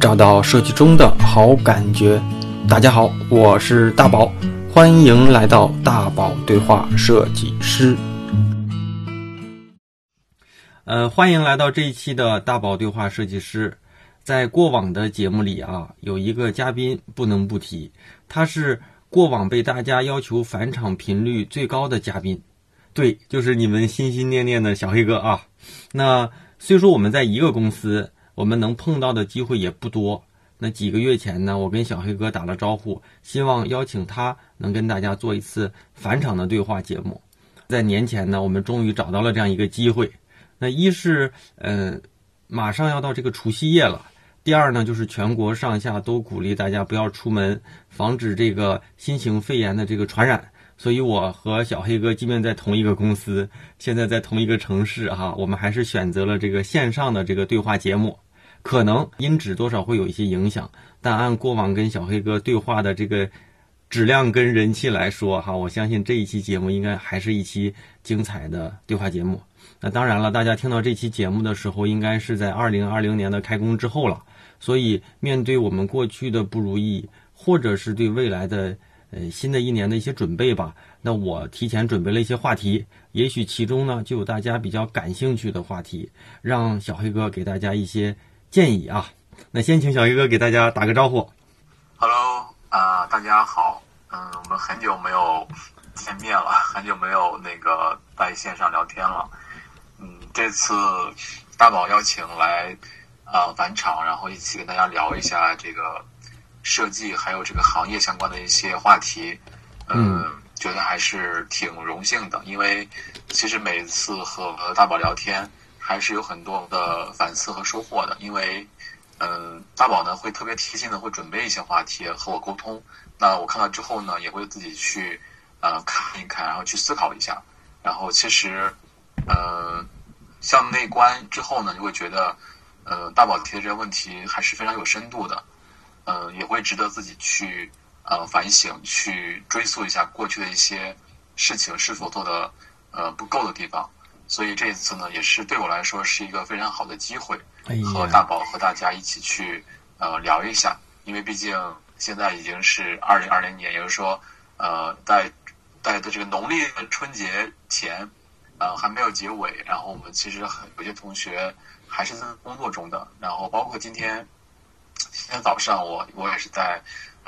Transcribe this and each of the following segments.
找到设计中的好感觉。大家好，我是大宝，欢迎来到大宝对话设计师。呃，欢迎来到这一期的大宝对话设计师。在过往的节目里啊，有一个嘉宾不能不提，他是过往被大家要求返场频率最高的嘉宾。对，就是你们心心念念的小黑哥啊。那虽说我们在一个公司。我们能碰到的机会也不多。那几个月前呢，我跟小黑哥打了招呼，希望邀请他能跟大家做一次返场的对话节目。在年前呢，我们终于找到了这样一个机会。那一是，嗯，马上要到这个除夕夜了；第二呢，就是全国上下都鼓励大家不要出门，防止这个新型肺炎的这个传染。所以，我和小黑哥即便在同一个公司，现在在同一个城市哈，我们还是选择了这个线上的这个对话节目。可能音质多少会有一些影响，但按过往跟小黑哥对话的这个质量跟人气来说，哈，我相信这一期节目应该还是一期精彩的对话节目。那当然了，大家听到这期节目的时候，应该是在二零二零年的开工之后了。所以，面对我们过去的不如意，或者是对未来的呃新的一年的一些准备吧，那我提前准备了一些话题，也许其中呢就有大家比较感兴趣的话题，让小黑哥给大家一些。建议啊，那先请小鱼哥给大家打个招呼。Hello 啊，大家好，嗯，我们很久没有见面了，很久没有那个在线上聊天了。嗯，这次大宝邀请来啊返场，然后一起跟大家聊一下这个设计还有这个行业相关的一些话题。嗯，觉得还是挺荣幸的，因为其实每次和大宝聊天。还是有很多的反思和收获的，因为，嗯，大宝呢会特别贴心的会准备一些话题和我沟通，那我看到之后呢，也会自己去，呃，看一看，然后去思考一下，然后其实，呃，像内观之后呢，就会觉得，呃，大宝提的这些问题还是非常有深度的，嗯，也会值得自己去，呃，反省，去追溯一下过去的一些事情是否做的，呃，不够的地方。所以这一次呢，也是对我来说是一个非常好的机会，和大宝和大家一起去呃聊一下，因为毕竟现在已经是二零二零年，也就是说，呃，在在的这个农历的春节前，呃还没有结尾，然后我们其实很有些同学还是在工作中的，然后包括今天今天早上我我也是在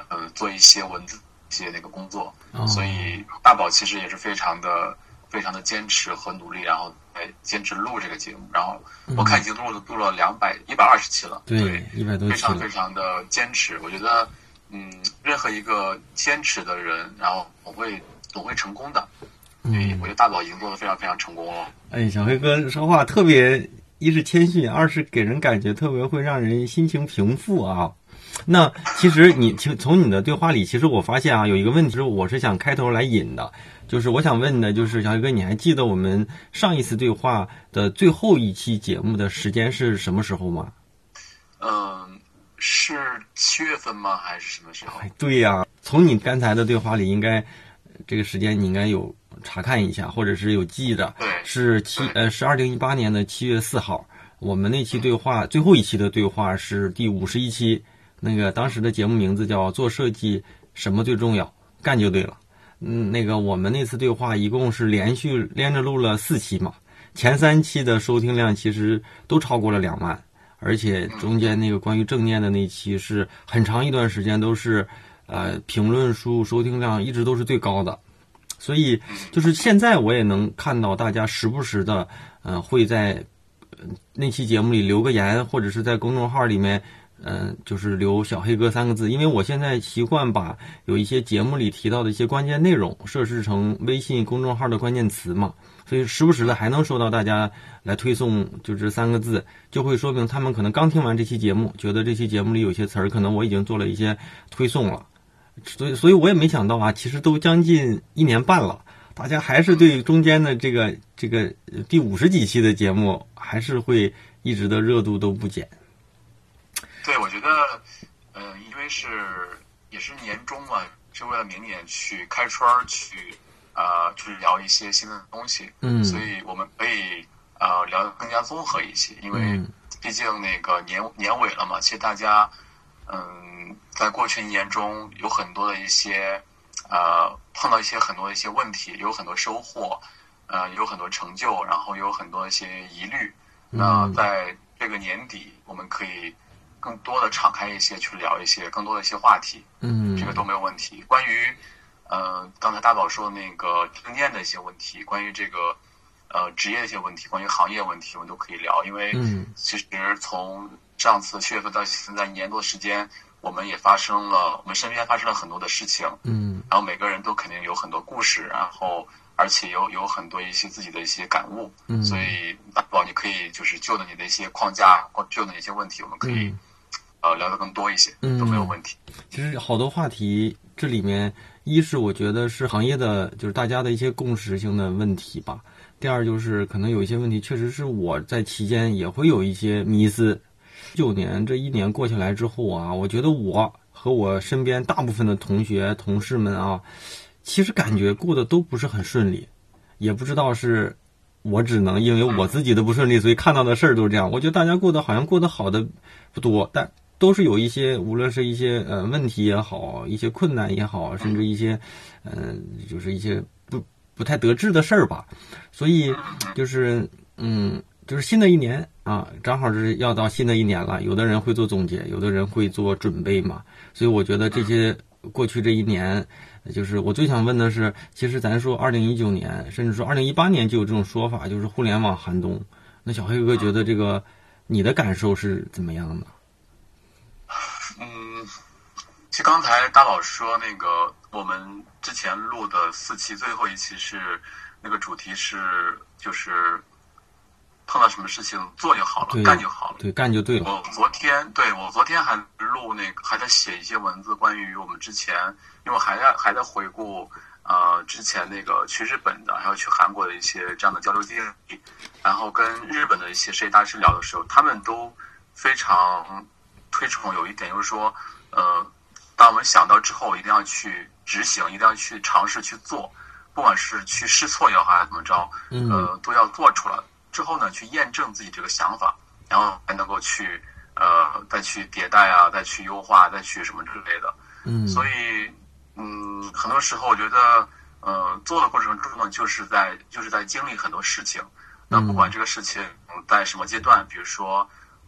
呃做一些文字一些那个工作，所以大宝其实也是非常的。非常的坚持和努力，然后来坚持录这个节目。然后我看已经录了录了两百一百二十期了，对，一百多期非常非常的坚持。我觉得，嗯，任何一个坚持的人，然后我会总会成功的。嗯，我觉得大宝已经做的非常非常成功了。哎，小黑哥说话特别，一是谦逊，二是给人感觉特别会让人心情平复啊。那其实你从从你的对话里，其实我发现啊，有一个问题是，我是想开头来引的。就是我想问的，就是小黑哥，你还记得我们上一次对话的最后一期节目的时间是什么时候吗？嗯，是七月份吗？还是什么时候？对呀，从你刚才的对话里，应该这个时间你应该有查看一下，或者是有记的。对，是七呃，是二零一八年的七月四号，我们那期对话最后一期的对话是第五十一期，那个当时的节目名字叫做设计什么最重要，干就对了。嗯，那个我们那次对话一共是连续连着录了四期嘛，前三期的收听量其实都超过了两万，而且中间那个关于正念的那期是很长一段时间都是，呃，评论数收听量一直都是最高的，所以就是现在我也能看到大家时不时的，呃，会在那期节目里留个言，或者是在公众号里面。嗯，就是留“小黑哥”三个字，因为我现在习惯把有一些节目里提到的一些关键内容设置成微信公众号的关键词嘛，所以时不时的还能收到大家来推送，就这三个字，就会说明他们可能刚听完这期节目，觉得这期节目里有些词儿，可能我已经做了一些推送了，所以，所以我也没想到啊，其实都将近一年半了，大家还是对中间的这个这个第五十几期的节目，还是会一直的热度都不减。对，我觉得，呃，因为是也是年终嘛，是为了明年去开春去，呃，去聊一些新的东西。嗯，所以我们可以呃聊得更加综合一些，因为毕竟那个年年尾了嘛，其实大家嗯，在过去一年中有很多的一些呃碰到一些很多的一些问题，有很多收获，呃，有很多成就，然后有很多一些疑虑。那在这个年底，我们可以更多的敞开一些，去聊一些更多的一些话题。嗯，这个都没有问题。关于呃刚才大宝说的那个正念的一些问题，关于这个呃职业的一些问题，关于行业问题，我们都可以聊。因为其实从上次七月份到现在一年多时间，我们也发生了，我们身边发生了很多的事情。嗯，然后每个人都肯定有很多故事，然后。而且有有很多一些自己的一些感悟，嗯，所以大宝你可以就是就的你的一些框架或就着一些问题，我们可以呃聊得更多一些，都没有问题。其实好多话题，这里面一是我觉得是行业的，就是大家的一些共识性的问题吧。第二就是可能有一些问题，确实是我在期间也会有一些迷思。九年这一年过下来之后啊，我觉得我和我身边大部分的同学同事们啊。其实感觉过得都不是很顺利，也不知道是我只能因为我自己的不顺利，所以看到的事儿都是这样。我觉得大家过得好像过得好的不多，但都是有一些，无论是一些呃问题也好，一些困难也好，甚至一些嗯，就是一些不不太得志的事儿吧。所以就是嗯，就是新的一年啊，正好是要到新的一年了。有的人会做总结，有的人会做准备嘛。所以我觉得这些过去这一年。就是我最想问的是，其实咱说二零一九年，甚至说二零一八年就有这种说法，就是互联网寒冬。那小黑哥觉得这个你的感受是怎么样的？嗯，其实刚才大老师说那个，我们之前录的四期最后一期是那个主题是就是碰到什么事情做就好了，干就好了，对，干就对了。我昨天对我昨天还录那个还在写一些文字，关于我们之前。因为还在还在回顾，呃，之前那个去日本的，还有去韩国的一些这样的交流经历，然后跟日本的一些设计大师聊的时候，他们都非常推崇有一点，就是说，呃，当我们想到之后，一定要去执行，一定要去尝试去做，不管是去试错也好，还是怎么着，呃，都要做出来之后呢，去验证自己这个想法，然后才能够去呃再去迭代啊，再去优化，再去什么之类的。嗯，所以。嗯，很多时候我觉得，呃，做的过程中呢，就是在就是在经历很多事情。那不管这个事情在什么阶段，比如说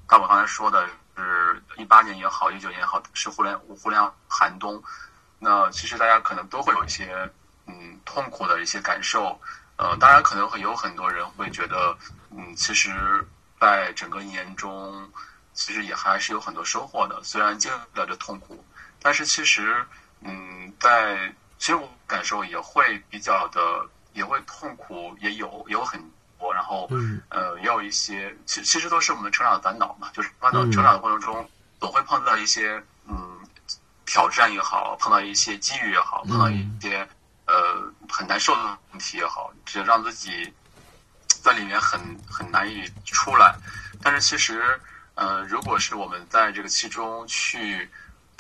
大我刚才说的是一八年也好，一九年也好，是互联互联寒冬。那其实大家可能都会有一些嗯痛苦的一些感受。呃，当然可能会有很多人会觉得，嗯，其实在整个一年中，其实也还是有很多收获的。虽然经历了这痛苦，但是其实。嗯，在其实我感受也会比较的，也会痛苦，也有有很多，然后呃，也有一些，其其实都是我们成长的烦恼嘛，就是烦恼成长的过程中，总会碰到一些嗯挑战也好，碰到一些机遇也好，碰到一些呃很难受的问题也好，只让自己在里面很很难以出来。但是其实呃，如果是我们在这个其中去。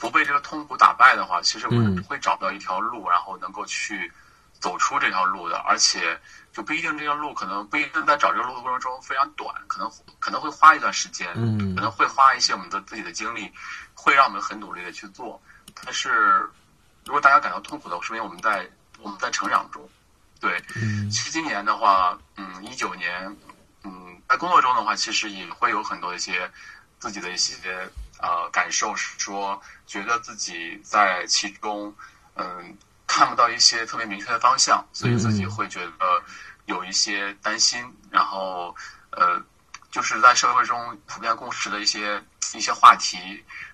不被这个痛苦打败的话，其实我们会找到一条路，然后能够去走出这条路的。而且就不一定这个路可能不一定在找这个路的过程中非常短，可能可能会花一段时间，可能会花一些我们的自己的精力，会让我们很努力的去做。但是如果大家感到痛苦的，说明我们在我们在成长中。对，其实今年的话，嗯，一九年，嗯，在工作中的话，其实也会有很多一些自己的一些。呃，感受是说，觉得自己在其中，嗯，看不到一些特别明确的方向，所以自己会觉得有一些担心。然后，呃，就是在社会中普遍共识的一些一些话题，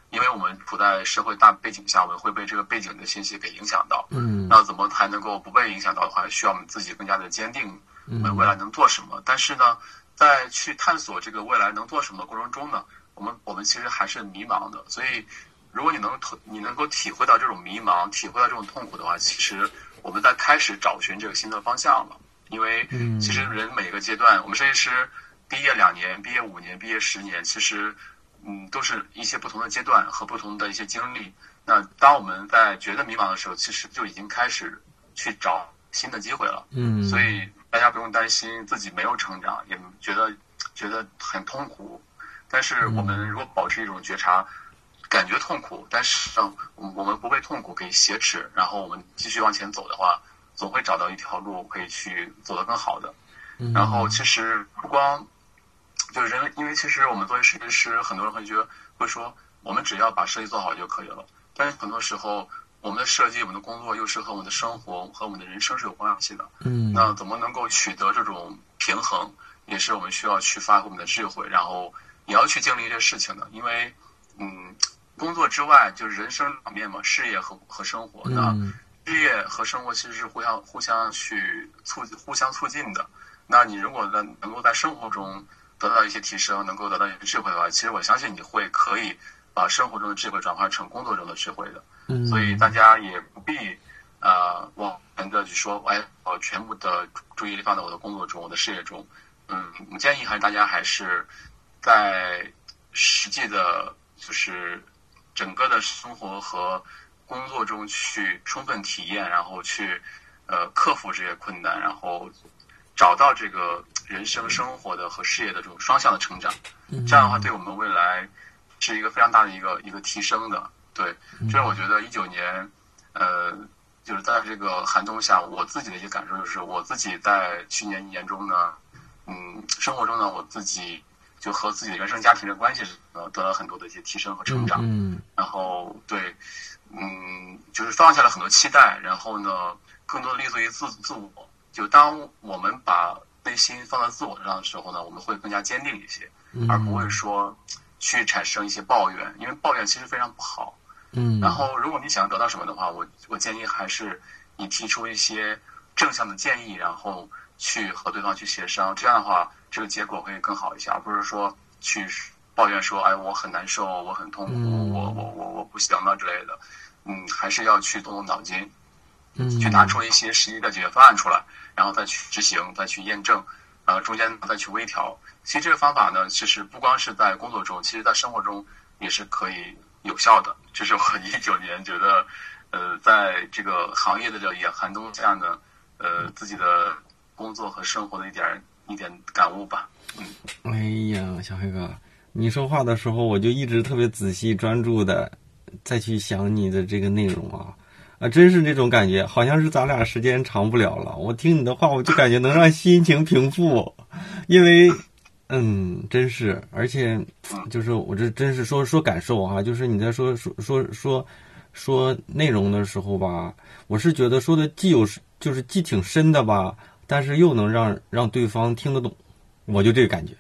因为我们处在社会大背景下，我们会被这个背景的信息给影响到。嗯。那怎么才能够不被影响到的话，需要我们自己更加的坚定，我们未来能做什么？但是呢，在去探索这个未来能做什么过程中呢？我们我们其实还是迷茫的，所以如果你能你能够体会到这种迷茫，体会到这种痛苦的话，其实我们在开始找寻这个新的方向了。因为其实人每个阶段，我们设计师毕业两年、毕业五年、毕业十年，其实嗯都是一些不同的阶段和不同的一些经历。那当我们在觉得迷茫的时候，其实就已经开始去找新的机会了。嗯，所以大家不用担心自己没有成长，也觉得觉得很痛苦。但是我们如果保持一种觉察，感觉痛苦，但是我们不被痛苦给挟持，然后我们继续往前走的话，总会找到一条路可以去走得更好的。然后其实不光就是人，因为其实我们作为设计师，很多人会觉得会说，我们只要把设计做好就可以了。但是很多时候，我们的设计、我们的工作又是和我们的生活和我们的人生是有关系的。嗯，那怎么能够取得这种平衡，也是我们需要去发挥我们的智慧，然后也要去经历这些事情的。因为，嗯，工作之外就是人生两面嘛，事业和和生活。那事业和生活其实是互相互相去促互相促进的。那你如果在能够在生活中得到一些提升，能够得到一些智慧的话，其实我相信你会可以把生活中的智慧转化成工作中的智慧的。嗯，所以大家也不必呃往前的去说，哎，我全部的注意力放在我的工作中、我的事业中。嗯，我建议还是大家还是在实际的，就是整个的生活和工作中去充分体验，然后去呃克服这些困难，然后。找到这个人生生活的和事业的这种双向的成长，这样的话对我们未来是一个非常大的一个一个提升的。对，这是我觉得一九年，呃，就是在这个寒冬下，我自己的一些感受就是，我自己在去年一年中呢，嗯，生活中呢，我自己就和自己的原生家庭的关系呃得到很多的一些提升和成长。嗯，然后对，嗯，就是放下了很多期待，然后呢，更多的立足于自自我。就当我们把内心放在自我上的时候呢，我们会更加坚定一些，而不会说去产生一些抱怨，因为抱怨其实非常不好。嗯。然后，如果你想要得到什么的话，我我建议还是你提出一些正向的建议，然后去和对方去协商，这样的话，这个结果会更好一些，而不是说去抱怨说，哎，我很难受，我很痛苦，我我我我不行了之类的。嗯，还是要去动动脑筋，嗯，去拿出一些实际的解决方案出来。然后再去执行，再去验证，然后，中间再去微调。其实这个方法呢，其实不光是在工作中，其实在生活中也是可以有效的。这是我一九年觉得，呃，在这个行业的这也寒冬下呢，呃，自己的工作和生活的一点一点感悟吧。嗯。哎呀，小黑哥，你说话的时候，我就一直特别仔细专注的再去想你的这个内容啊。啊，真是这种感觉，好像是咱俩时间长不了了。我听你的话，我就感觉能让心情平复，因为，嗯，真是，而且，就是我这真是说说感受哈，就是你在说说说说说内容的时候吧，我是觉得说的既有就是既挺深的吧，但是又能让让对方听得懂，我就这个感觉。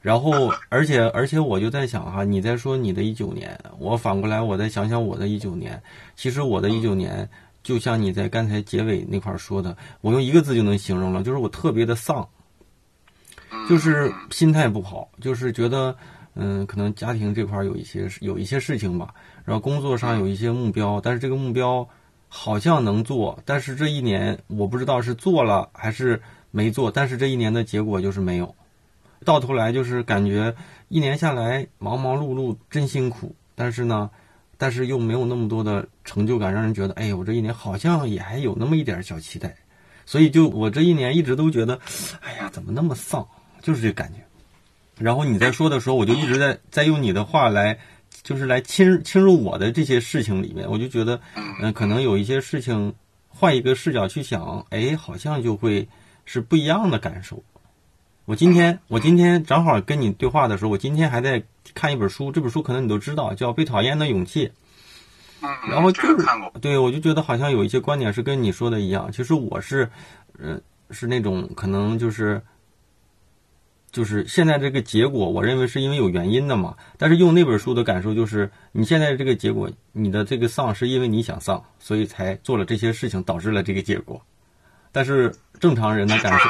然后，而且，而且，我就在想哈，你在说你的一九年，我反过来，我再想想我的一九年。其实我的一九年，就像你在刚才结尾那块儿说的，我用一个字就能形容了，就是我特别的丧，就是心态不好，就是觉得，嗯，可能家庭这块有一些有一些事情吧，然后工作上有一些目标，但是这个目标好像能做，但是这一年我不知道是做了还是没做，但是这一年的结果就是没有。到头来就是感觉一年下来忙忙碌碌真辛苦，但是呢，但是又没有那么多的成就感，让人觉得哎，我这一年好像也还有那么一点小期待，所以就我这一年一直都觉得，哎呀，怎么那么丧，就是这感觉。然后你在说的时候，我就一直在在用你的话来，就是来侵侵入我的这些事情里面，我就觉得，嗯，可能有一些事情换一个视角去想，哎，好像就会是不一样的感受。我今天，我今天正好跟你对话的时候，我今天还在看一本书，这本书可能你都知道，叫《被讨厌的勇气》。嗯，然后就是。对，我就觉得好像有一些观点是跟你说的一样。其实我是，嗯，是那种可能就是，就是现在这个结果，我认为是因为有原因的嘛。但是用那本书的感受就是，你现在这个结果，你的这个丧是因为你想丧，所以才做了这些事情，导致了这个结果。但是正常人的感受，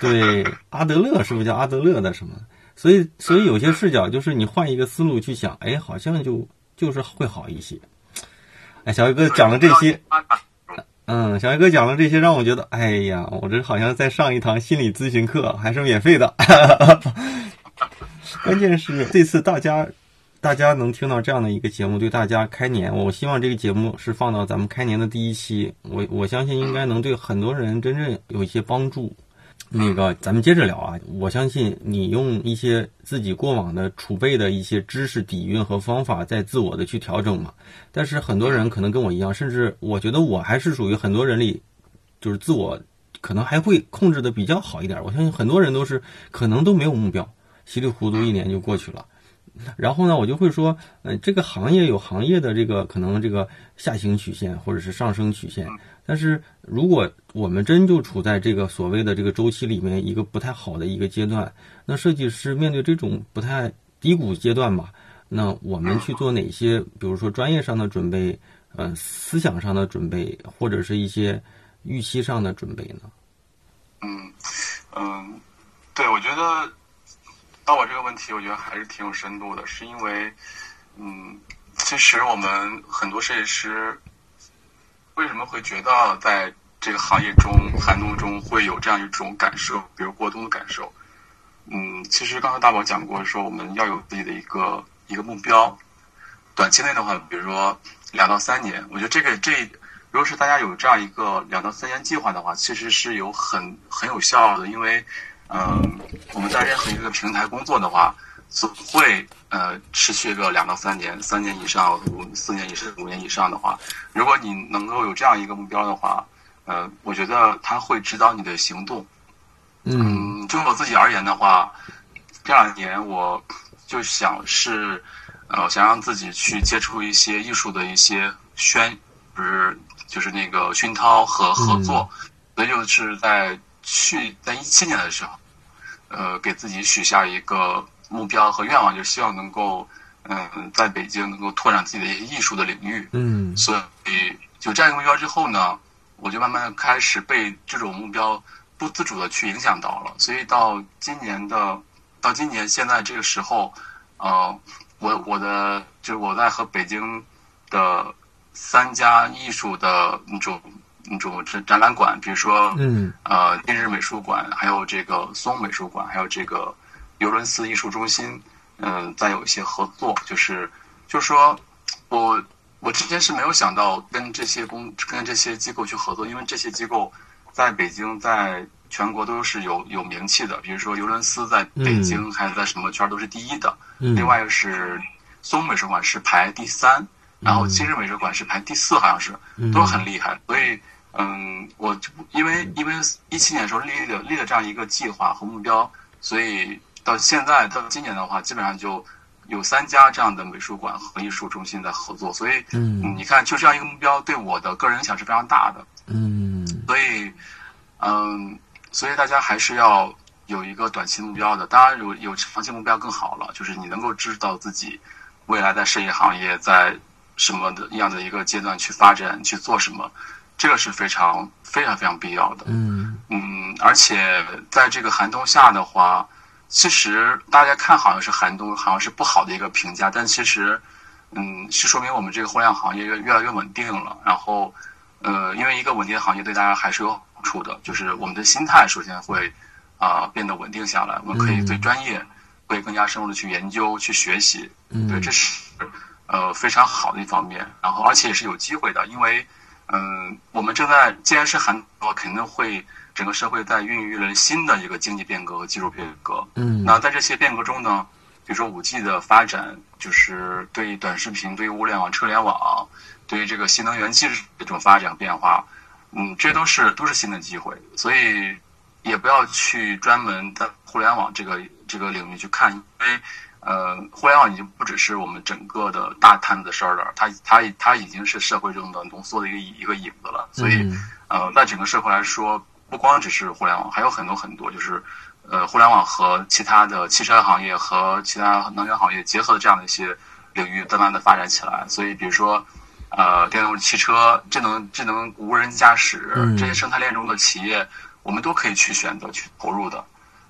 对阿德勒是不是叫阿德勒的什么？所以所以有些视角就是你换一个思路去想，哎，好像就就是会好一些。哎，小伟哥讲了这些，嗯，小黑哥讲了这些，让我觉得，哎呀，我这好像在上一堂心理咨询课，还是免费的。关键是这次大家。大家能听到这样的一个节目，对大家开年，我希望这个节目是放到咱们开年的第一期，我我相信应该能对很多人真正有一些帮助。那个，咱们接着聊啊！我相信你用一些自己过往的储备的一些知识底蕴和方法，在自我的去调整嘛。但是很多人可能跟我一样，甚至我觉得我还是属于很多人里，就是自我可能还会控制的比较好一点。我相信很多人都是可能都没有目标，稀里糊涂一年就过去了。然后呢，我就会说，嗯，这个行业有行业的这个可能这个下行曲线或者是上升曲线。但是如果我们真就处在这个所谓的这个周期里面一个不太好的一个阶段，那设计师面对这种不太低谷阶段吧，那我们去做哪些，比如说专业上的准备，呃，思想上的准备，或者是一些预期上的准备呢？嗯嗯，对，我觉得到我这个问题，我觉得还是挺有深度的，是因为，嗯，其实我们很多设计师。为什么会觉得在这个行业中寒冬中会有这样一种感受，比如过冬的感受？嗯，其实刚才大宝讲过，说我们要有自己的一个一个目标。短期内的话，比如说两到三年，我觉得这个这如果是大家有这样一个两到三年计划的话，其实是有很很有效的，因为嗯，我们在任何一个平台工作的话。总会呃持续个两到三年，三年以上、五四年以上、五年以上的话，如果你能够有这样一个目标的话，呃，我觉得他会指导你的行动。嗯，就我自己而言的话，这两年我就想是呃想让自己去接触一些艺术的一些宣，不是就是那个熏陶和合作，所以就是在去在一七年的时候，呃，给自己许下一个。目标和愿望就是希望能够，嗯，在北京能够拓展自己的一些艺术的领域。嗯，所以有这样一个目标之后呢，我就慢慢开始被这种目标不自主的去影响到了。所以到今年的，到今年现在这个时候，呃，我我的就是我在和北京的三家艺术的那种那种展展览馆，比如说，嗯，呃，今日美术馆，还有这个松美术馆，还有这个。尤伦斯艺术中心，嗯，再有一些合作，就是，就是说，我我之前是没有想到跟这些公跟这些机构去合作，因为这些机构在北京，在全国都是有有名气的。比如说尤伦斯在北京还是在什么圈都是第一的。另外一个是松美术馆是排第三，然后今日美术馆是排第四，好像是都很厉害。所以，嗯，我就因为因为一七年的时候立了立了这样一个计划和目标，所以。到现在到今年的话，基本上就有三家这样的美术馆和艺术中心在合作，所以，嗯，你看，就这样一个目标，对我的个人影响是非常大的。嗯，所以，嗯，所以大家还是要有一个短期目标的。当然，有有长期目标更好了，就是你能够知道自己未来在设计行业在什么的样的一个阶段去发展去做什么，这个是非常非常非常必要的。嗯嗯，而且在这个寒冬下的话。其实大家看好像是寒冬，好像是不好的一个评价，但其实，嗯，是说明我们这个互联网行业越越来越稳定了。然后，呃，因为一个稳定的行业对大家还是有好处的，就是我们的心态首先会啊变得稳定下来，我们可以对专业会更加深入的去研究、去学习。嗯对，这是呃非常好的一方面。然后，而且也是有机会的，因为嗯，我们正在既然是寒冬，肯定会。整个社会在孕育了新的一个经济变革和技术变革。嗯，那在这些变革中呢，比如说五 G 的发展，就是对短视频、对物联网、车联网、对于这个新能源技术这种发展变化，嗯，这都是都是新的机会。所以也不要去专门在互联网这个这个领域去看，因为呃，互联网已经不只是我们整个的大摊子的事儿了，它它它已经是社会中的浓缩的一个一个影子了。所以呃，在整个社会来说。不光只是互联网，还有很多很多，就是，呃，互联网和其他的汽车行业和其他能源行业结合的这样的一些领域，慢慢的发展起来。所以，比如说，呃，电动汽车、智能智能无人驾驶这些生态链中的企业，我们都可以去选择去投入的。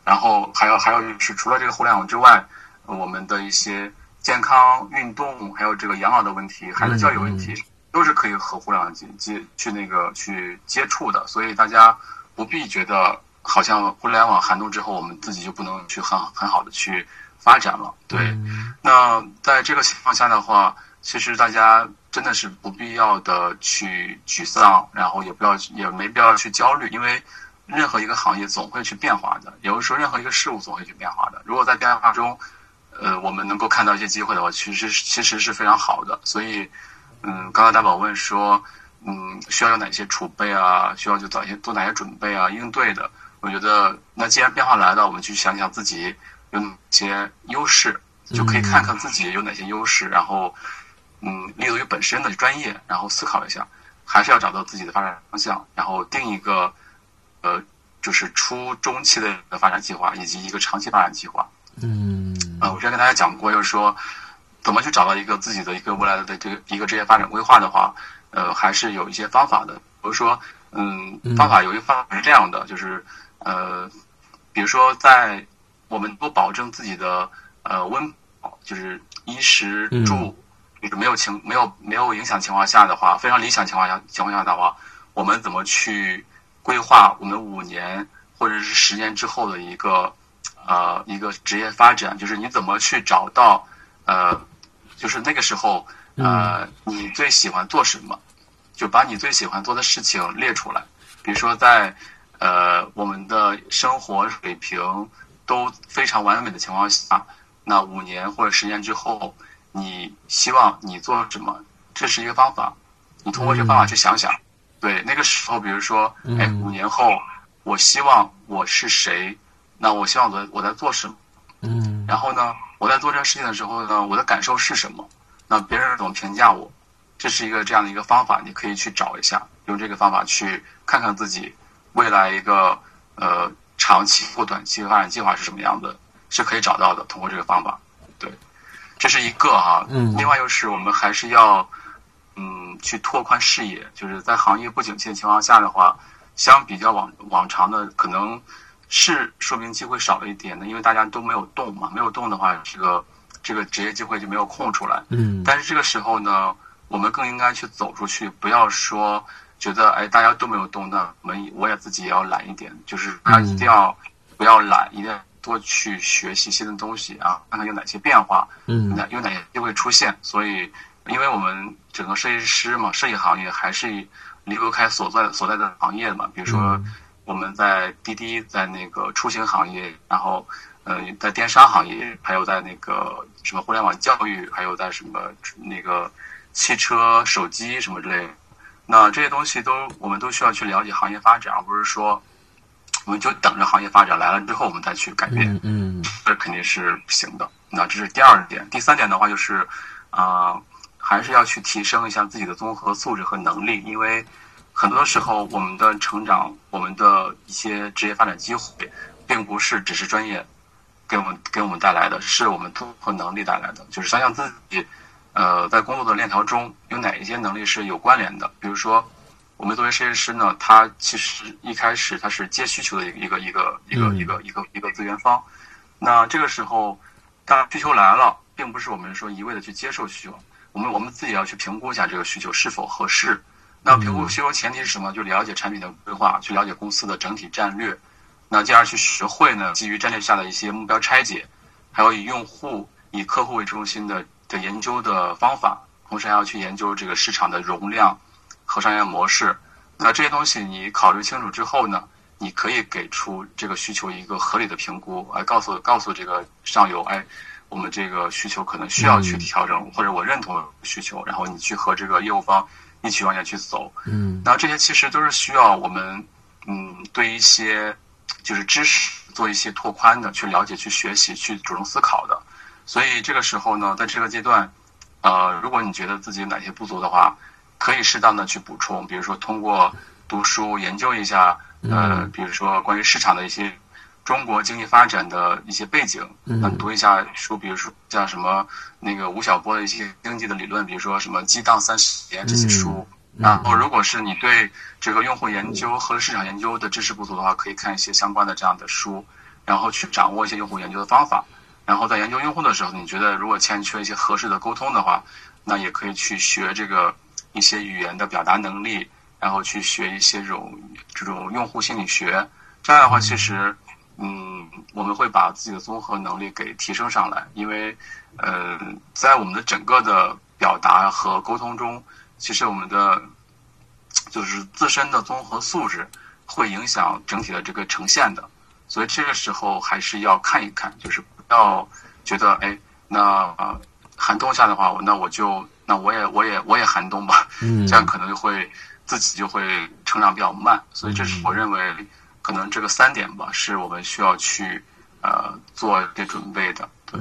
然后，还有还有就是，除了这个互联网之外，我们的一些健康、运动，还有这个养老的问题、孩子教育问题，都是可以和互联网接接去那个去接触的。所以大家。不必觉得好像互联网寒冬之后，我们自己就不能去很很好的去发展了。对，那在这个情况下的话，其实大家真的是不必要的去沮丧，然后也不要也没必要去焦虑，因为任何一个行业总会去变化的，有的时候，任何一个事物总会去变化的。如果在变化中，呃，我们能够看到一些机会的话，其实其实是非常好的。所以，嗯，刚刚大宝问说，嗯，需要有哪些储备啊？需要就早些做哪些准备啊？应对的，我觉得，那既然变化来了，我们去想想自己有哪些优势，就可以看看自己有哪些优势，然后，嗯，立足于本身的专业，然后思考一下，还是要找到自己的发展方向，然后定一个，呃，就是初中期的一个发展计划，以及一个长期发展计划。嗯，呃，我之前跟大家讲过，就是说，怎么去找到一个自己的一个未来的这个一个职业发展规划的话，呃，还是有一些方法的。比如说，嗯，方法有一个方法是这样的，就是呃，比如说在我们不保证自己的呃温饱，就是衣食住，就是没有情没有没有影响情况下的话，非常理想情况下情况下的话，我们怎么去规划我们五年或者是十年之后的一个。呃，一个职业发展就是你怎么去找到，呃，就是那个时候，呃，你最喜欢做什么，就把你最喜欢做的事情列出来。比如说，在呃我们的生活水平都非常完美的情况下，那五年或者十年之后，你希望你做什么？这是一个方法。你通过这个方法去想想，对那个时候，比如说，哎，五年后，我希望我是谁？那我希望我我在做什么？嗯，然后呢，我在做这个事情的时候呢，我的感受是什么？那别人怎么评价我？这是一个这样的一个方法，你可以去找一下，用这个方法去看看自己未来一个呃长期或短期的发展计划是什么样的，是可以找到的。通过这个方法，对，这是一个哈。嗯。另外就是我们还是要嗯去拓宽视野，就是在行业不景气的情况下的话，相比较往往常的可能。是说明机会少了一点的，因为大家都没有动嘛，没有动的话，这个这个职业机会就没有空出来。嗯。但是这个时候呢，我们更应该去走出去，不要说觉得哎大家都没有动，那我们我也自己也要懒一点，就是大家一定要不要懒，一定要多去学习新的东西啊，看看有哪些变化，嗯，哪有哪些机会出现。所以，因为我们整个设计师嘛，设计行业还是离不开所在所在的行业嘛，比如说。我们在滴滴，在那个出行行业，然后，嗯，在电商行业，还有在那个什么互联网教育，还有在什么那个汽车、手机什么之类，那这些东西都我们都需要去了解行业发展，而不是说我们就等着行业发展来了之后我们再去改变，嗯，这肯定是不行的。那这是第二点，第三点的话就是，啊，还是要去提升一下自己的综合素质和能力，因为。很多时候，我们的成长，我们的一些职业发展机会，并不是只是专业给我们给我们带来的，是我们综合能力带来的。就是想想自己，呃，在工作的链条中有哪一些能力是有关联的。比如说，我们作为设计师呢，他其实一开始他是接需求的一个一个一个一个一个一个一个资源方。那这个时候，当需求来了，并不是我们说一味的去接受需求，我们我们自己要去评估一下这个需求是否合适。那评估需求前提是什么？就了解产品的规划，去了解公司的整体战略，那进而去学会呢基于战略下的一些目标拆解，还有以用户、以客户为中心的的研究的方法，同时还要去研究这个市场的容量和商业模式。那这些东西你考虑清楚之后呢，你可以给出这个需求一个合理的评估，来告诉告诉这个上游，哎，我们这个需求可能需要去调整，或者我认同需求，然后你去和这个业务方。一起往下去走，嗯，那这些其实都是需要我们，嗯，对一些就是知识做一些拓宽的，去了解、去学习、去主动思考的。所以这个时候呢，在这个阶段，呃，如果你觉得自己有哪些不足的话，可以适当的去补充，比如说通过读书研究一下，呃，比如说关于市场的一些。中国经济发展的一些背景，嗯，读一下书，比如说像什么那个吴晓波的一些经济的理论，比如说什么《激荡三十年》这些书。然后，如果是你对这个用户研究和市场研究的知识不足的话，可以看一些相关的这样的书，然后去掌握一些用户研究的方法。然后在研究用户的时候，你觉得如果欠缺一些合适的沟通的话，那也可以去学这个一些语言的表达能力，然后去学一些这种这种用户心理学。这样的话，其实。嗯，我们会把自己的综合能力给提升上来，因为，呃，在我们的整个的表达和沟通中，其实我们的就是自身的综合素质会影响整体的这个呈现的。所以这个时候还是要看一看，就是不要觉得哎，那寒冬下的话，那我就那我也我也我也寒冬吧，嗯 这样可能就会自己就会成长比较慢。所以这是我认为可能这个三点吧，是我们需要去呃做一些准备的。对，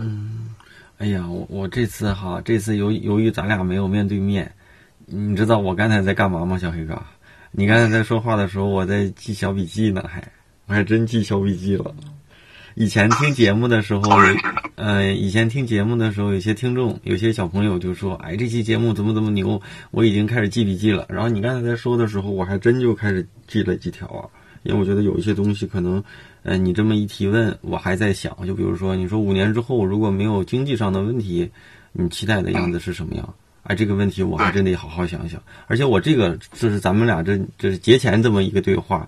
哎呀，我我这次哈，这次由由于咱俩没有面对面，你知道我刚才在干嘛吗，小黑哥？你刚才在说话的时候，我在记小笔记呢，还我还真记小笔记了。以前听节目的时候好认真的，呃，以前听节目的时候，有些听众、有些小朋友就说：“哎，这期节目怎么怎么牛，我已经开始记笔记了。”然后你刚才在说的时候，我还真就开始记了几条啊，因为我觉得有一些东西可能，呃，你这么一提问，我还在想，就比如说，你说五年之后如果没有经济上的问题，你期待的样子是什么样？哎，这个问题我还真得好好想想。而且我这个就是咱们俩这这是节前这么一个对话，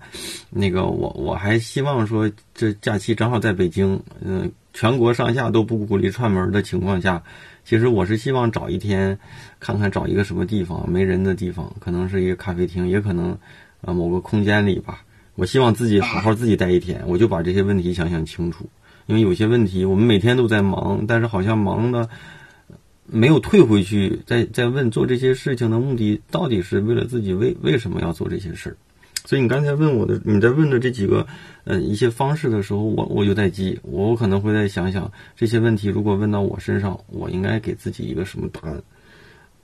那个我我还希望说，这假期正好在北京，嗯、全国上下都不鼓励串门的情况下，其实我是希望找一天，看看找一个什么地方没人的地方，可能是一个咖啡厅，也可能呃某个空间里吧。我希望自己好好自己待一天，我就把这些问题想想清楚。因为有些问题我们每天都在忙，但是好像忙的没有退回去，再再问做这些事情的目的到底是为了自己为为什么要做这些事儿。所以你刚才问我的，你在问的这几个呃一些方式的时候，我我就在记，我可能会再想想这些问题，如果问到我身上，我应该给自己一个什么答案？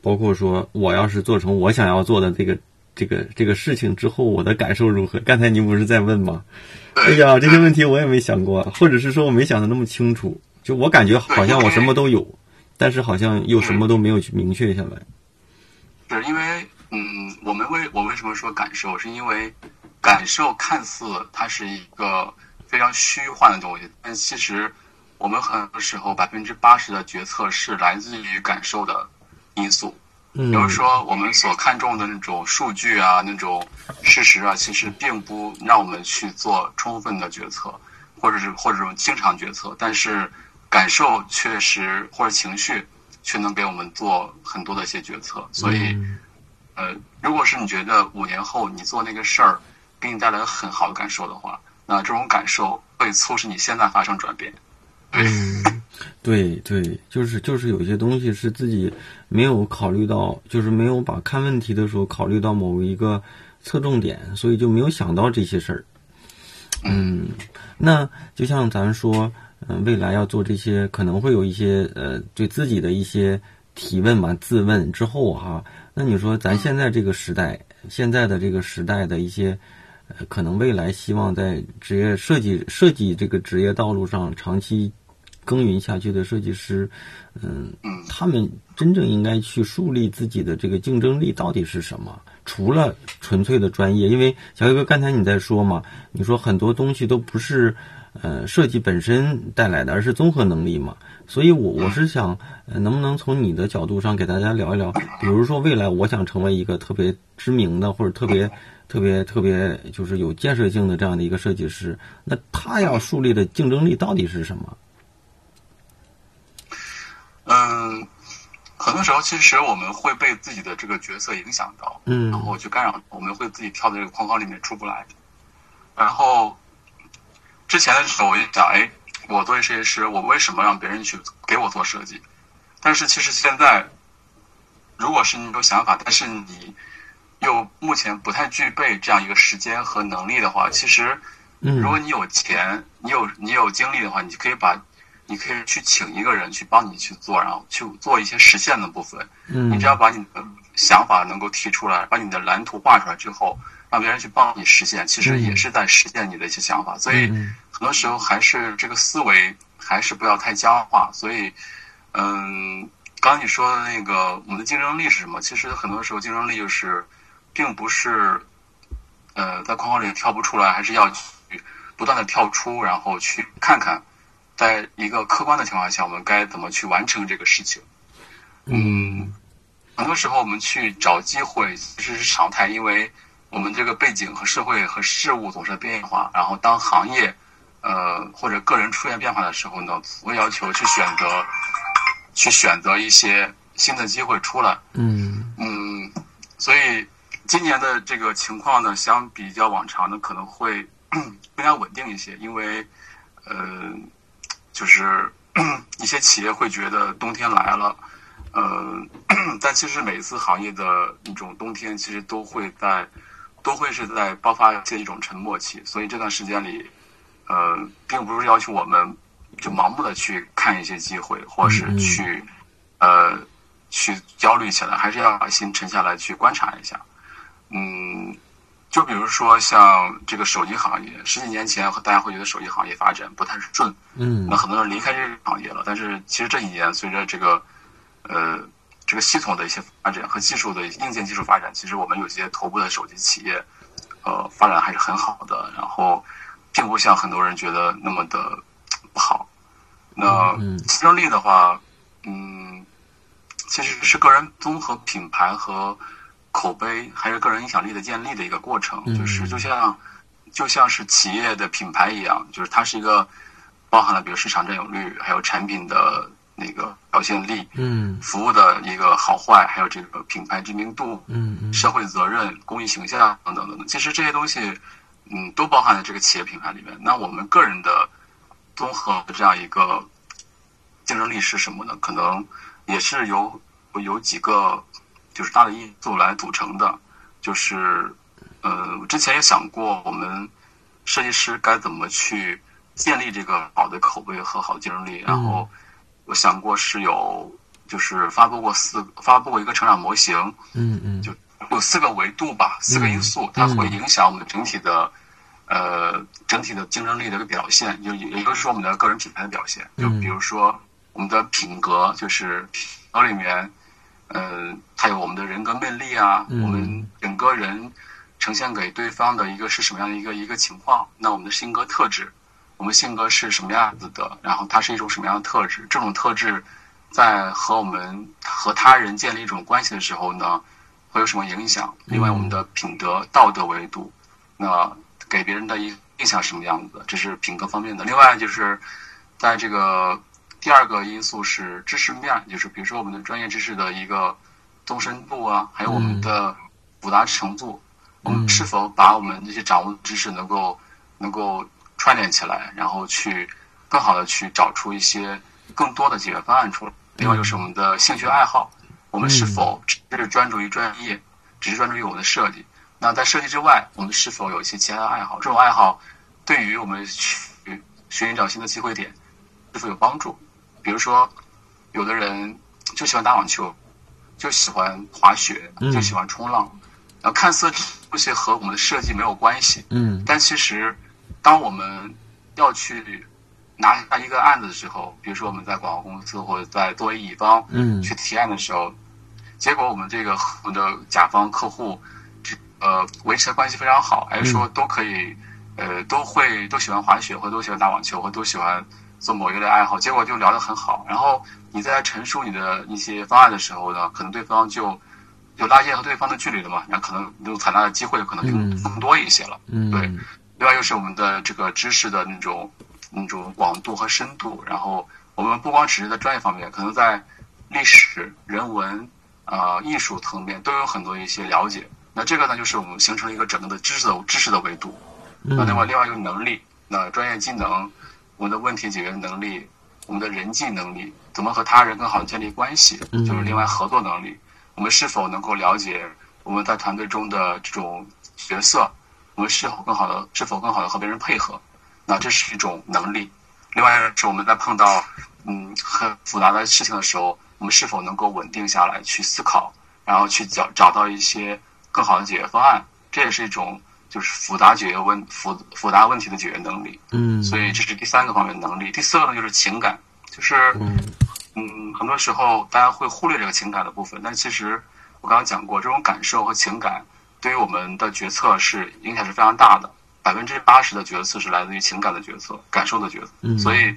包括说我要是做成我想要做的这个这个这个事情之后，我的感受如何？刚才您不是在问吗？哎呀，这些问题我也没想过，或者是说我没想的那么清楚。就我感觉好像我什么都有，但是好像又什么都没有去明确下来。是因为嗯，我们为我为什么说感受，是因为感受看似它是一个非常虚幻的东西，但其实我们很多时候百分之八十的决策是来自于感受的因素。嗯比如说，我们所看重的那种数据啊，那种事实啊，其实并不让我们去做充分的决策，或者是或者这种经常决策。但是，感受确实或者情绪却能给我们做很多的一些决策。所以，呃，如果是你觉得五年后你做那个事儿给你带来很好的感受的话，那这种感受会促使你现在发生转变。对，嗯，对对，就是就是有些东西是自己没有考虑到，就是没有把看问题的时候考虑到某一个侧重点，所以就没有想到这些事儿。嗯，那就像咱说，嗯、未来要做这些，可能会有一些呃对自己的一些提问嘛，自问之后哈，那你说咱现在这个时代，现在的这个时代的一些。呃，可能未来希望在职业设计设计这个职业道路上长期耕耘下去的设计师，嗯，嗯他们真正应该去树立自己的这个竞争力到底是什么？除了纯粹的专业，因为小黑哥刚才你在说嘛，你说很多东西都不是呃设计本身带来的，而是综合能力嘛。所以我我是想，呃，能不能从你的角度上给大家聊一聊，比如说未来我想成为一个特别知名的或者特别特别特别就是有建设性的这样的一个设计师，那他要树立的竞争力到底是什么？嗯，很多时候其实我们会被自己的这个角色影响到，嗯然后去干扰，我们会自己跳在这个框框里面出不来。然后之前的时候我就想，哎，我作为设计师，我为什么让别人去给我做设计？但是其实现在，如果是你有想法，但是你又目前不太具备这样一个时间和能力的话，其实嗯如果你有钱，你有你有精力的话，你可以把，你可以去请一个人去帮你去做，然后去做一些实现的部分。嗯你只要把你的想法能够提出来，把你的蓝图画出来之后，让别人去帮你实现，其实也是在实现你的一些想法。所以嗯很多时候还是这个思维还是不要太僵化。所以，嗯，刚刚你说的那个我们的竞争力是什么？其实很多时候竞争力就是，并不是，呃，在框框里跳不出来，还是要去不断的跳出，然后去看看，在一个客观的情况下，我们该怎么去完成这个事情。嗯很多时候我们去找机会其实是常态，因为我们这个背景和社会和事物总是变化。然后当行业，呃或者个人出现变化的时候呢，总会要求去选择，去选择一些新的机会出来。嗯嗯，所以今年的这个情况呢，相比较往常呢，可能会 更加稳定一些，因为呃，就是 一些企业会觉得冬天来了，呃，但其实每一次行业的那种冬天，其实都会在都会是在爆发一些一种沉默期，所以这段时间里，呃，并不是要求我们就盲目的去看一些机会，或是去呃去焦虑起来，还是要把心沉下来去观察一下。嗯，就比如说像这个手机行业，十几年前大家会觉得手机行业发展不太顺，嗯，那很多人离开这个行业了。但是其实这几年随着这个呃这个系统的一些发展和技术的硬件技术发展，其实我们有些头部的手机企业呃发展还是很好的，然后并不像很多人觉得那么的不好。那竞争力的话，嗯，其实是个人综合品牌和。口碑还是个人影响力的建立的一个过程，就是就像就像是企业的品牌一样，就是它是一个包含了比如市场占有率，还有产品的那个表现力，嗯，服务的一个好坏，还有这个品牌知名度，嗯，社会责任、公益形象等等等等。其实这些东西，嗯，都包含在这个企业品牌里面。那我们个人的综合的这样一个竞争力是什么呢？可能也是有有几个。就是大的因素来组成的，就是，呃，我之前也想过，我们设计师该怎么去建立这个好的口碑和好的竞争力。然后，我想过是有，就是发布过四，发布过一个成长模型。嗯嗯。就有四个维度吧，四个因素，它会影响我们整体的，呃，整体的竞争力的一个表现。就一个是我们的个人品牌的表现，就比如说我们的品格，就是品格里面。呃，还有我们的人格魅力啊，我们整个人呈现给对方的一个是什么样的一个一个情况？那我们的性格特质，我们性格是什么样子的？然后它是一种什么样的特质？这种特质在和我们和他人建立一种关系的时候呢，会有什么影响？另外，我们的品德道德维度，那给别人的印印象是什么样子的？这是品格方面的。另外，就是在这个。第二个因素是知识面，就是比如说我们的专业知识的一个纵深度啊，还有我们的复杂程度，我们是否把我们这些掌握的知识能够能够串联起来，然后去更好的去找出一些更多的解决方案出来。另外就是我们的兴趣爱好，我们是否只是专注于专业，只是专注于我们的设计？那在设计之外，我们是否有一些其他的爱好？这种爱好对于我们去寻找新的机会点是否有帮助？比如说，有的人就喜欢打网球，就喜欢滑雪，就喜欢冲浪，然后看似这些和我们的设计没有关系，嗯，但其实，当我们要去拿下一个案子的时候，比如说我们在广告公司或者在作为乙方，嗯，去提案的时候，结果我们这个我们的甲方客户，这呃维持的关系非常好，还是说都可以，呃都会都喜欢滑雪，或都喜欢打网球，或都喜欢。做某一类爱好，结果就聊得很好。然后你在陈述你的一些方案的时候呢，可能对方就就拉近和对方的距离了嘛，然后可能能采纳的机会可能就更多一些了。嗯，对。另外又是我们的这个知识的那种那种广度和深度。然后我们不光只是在专业方面，可能在历史、人文、啊艺术层面都有很多一些了解。那这个呢，就是我们形成了一个整个的知识的知识的维度。那另外另外就是能力，那专业技能。我们的问题解决能力，我们的人际能力，怎么和他人更好的建立关系，就是另外合作能力。我们是否能够了解我们在团队中的这种角色？我们是否更好的是否更好的和别人配合？那这是一种能力。另外是我们在碰到嗯很复杂的事情的时候，我们是否能够稳定下来去思考，然后去找找到一些更好的解决方案？这也是一种。就是复杂解决问复复杂问题的解决能力，嗯，所以这是第三个方面的能力。第四个呢，就是情感，就是嗯，很多时候大家会忽略这个情感的部分，但其实我刚刚讲过，这种感受和情感对于我们的决策是影响是非常大的。百分之八十的决策是来自于情感的决策、感受的决策，嗯，所以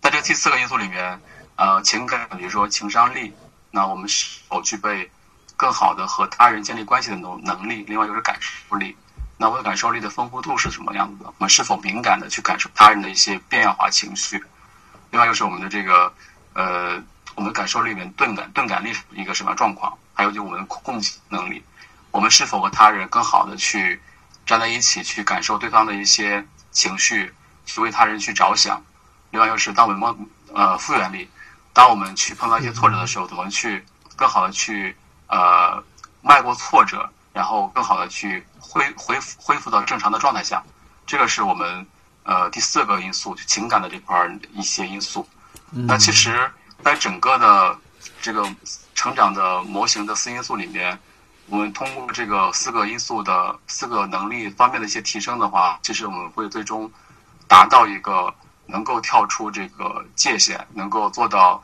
在这第四个因素里面，呃，情感，比如说情商力，那我们是否具备？更好的和他人建立关系的能能力，另外就是感受力。那我的感受力的丰富度是什么样子的？我们是否敏感的去感受他人的一些变化情绪？另外又是我们的这个呃，我们感受力里面钝感钝感力是一个什么状况？还有就我们共情能力，我们是否和他人更好的去站在一起，去感受对方的一些情绪，去为他人去着想。另外，又是当我们呃复原力，当我们去碰到一些挫折的时候，怎么去更好的去呃迈过挫折，然后更好的去恢恢复恢复到正常的状态下。这个是我们呃第四个因素，就情感的这块儿一些因素。那其实，在整个的这个成长的模型的四因素里面，我们通过这个四个因素的四个能力方面的一些提升的话，其实我们会最终达到一个能够跳出这个界限，能够做到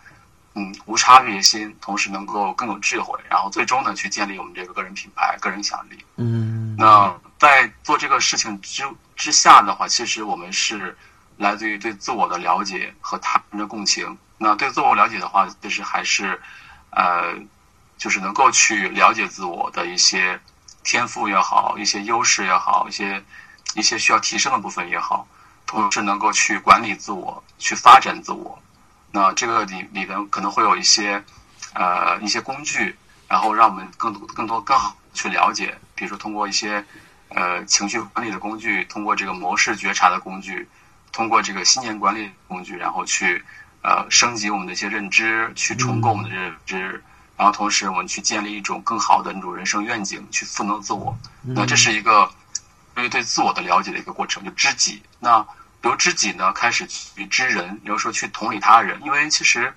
嗯无差别心，同时能够更有智慧，然后最终呢去建立我们这个个人品牌、个人影响力。嗯，那在做这个事情之之下的话，其实我们是来自于对自我的了解和他人的共情。那对自我了解的话，就是还是呃，就是能够去了解自我的一些天赋也好，一些优势也好，一些一些需要提升的部分也好，同时能够去管理自我，去发展自我。那这个里里边可能会有一些呃一些工具，然后让我们更多更多更好去了解，比如说通过一些呃情绪管理的工具，通过这个模式觉察的工具，通过这个信念管理工具，然后去呃升级我们的一些认知，去重构我们的认知，然后同时我们去建立一种更好的那种人生愿景，去赋能自我。那这是一个对于对自我的了解的一个过程，就知己。那由知己呢开始去知人，比如说去同理他人，因为其实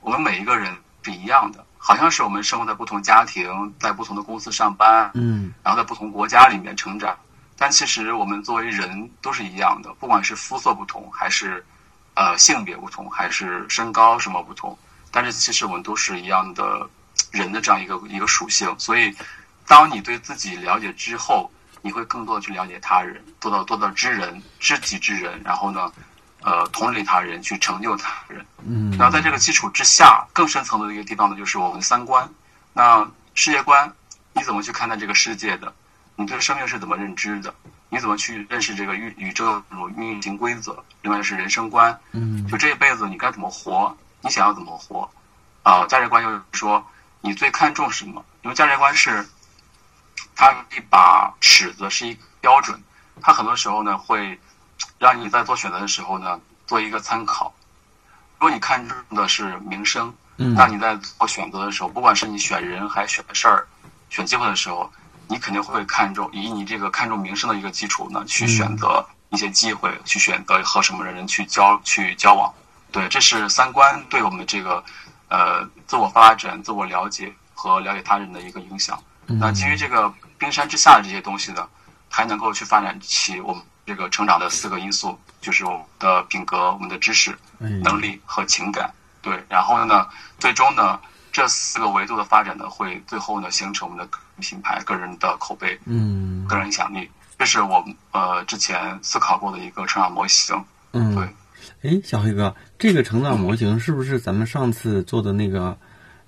我们每一个人是一样的，好像是我们生活在不同家庭，在不同的公司上班，嗯然后在不同国家里面成长，但其实我们作为人都是一样的，不管是肤色不同，还是呃性别不同，还是身高什么不同，但是其实我们都是一样的人的这样一个一个属性。所以，当你对自己了解之后，你会更多的去了解他人，做到做到知人、知己知人，然后呢，呃，同理他人，去成就他人。嗯，然后在这个基础之下，更深层的一个地方呢，就是我们的三观。那世界观，你怎么去看待这个世界的？你对生命是怎么认知的？你怎么去认识这个宇宇宙的这种运行规则？另外是人生观，嗯就这一辈子你该怎么活？你想要怎么活？啊、价值观就是说你最看重什么？因为价值观是它一把尺子，是一个标准，它很多时候呢会让你在做选择的时候呢做一个参考。如果你看重的是名声，嗯那你在做选择的时候，不管是你选人还是选事儿、选机会的时候，你肯定会看重以你这个看重名声的一个基础呢，去选择一些机会，去选择和什么人去交去交往。对，这是三观对我们这个呃自我发展、自我了解和了解他人的一个影响。那基于这个冰山之下的这些东西呢，还能够去发展起我们这个成长的四个因素，就是我们的品格、我们的知识、哎能力和情感。对，然后呢，最终呢，这四个维度的发展呢，会最后呢形成我们的品牌、个人的口碑、嗯个人影响力。这是我们呃之前思考过的一个成长模型。嗯，对，哎，小黑哥，这个成长模型是不是咱们上次做的那个，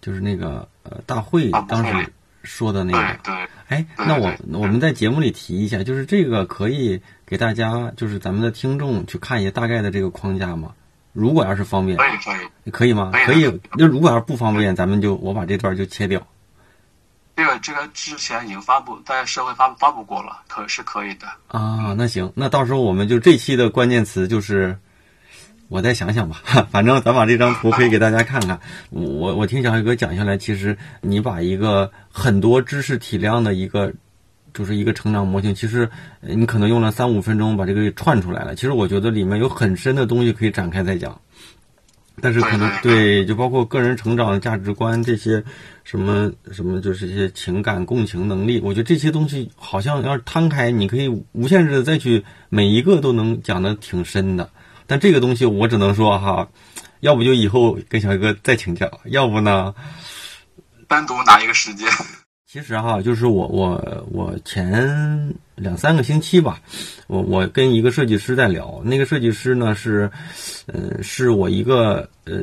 就是那个呃大会啊当对时说的那个？对，哎，那我我们在节目里提一下，就是这个可以给大家，就是咱们的听众去看一下大概的这个框架吗？如果要是方便可，以可以。可以吗？可以的可以。就如果要是不方便，咱们就我把这段就切掉。这个这个之前已经发布在社会发布发布过了，可是可以的。啊，那行，那到时候我们就这期的关键词就是，我再想想吧。反正咱把这张图可以给大家看看。我我听小黑哥讲下来，其实你把一个很多知识体量的一个，就是一个成长模型，其实呃你可能用了三五分钟把这个给串出来了。其实我觉得里面有很深的东西可以展开再讲。但是可能对，就包括个人成长、价值观这些，什么什么，就是一些情感共情能力，我觉得这些东西好像要是摊开，你可以无限制的再去每一个都能讲的挺深的。但这个东西我只能说哈，要不就以后跟小哥再请教，要不呢，单独拿一个时间。其实哈，就是我我我前两三个星期吧，我我跟一个设计师在聊，那个设计师呢是，呃，是我一个呃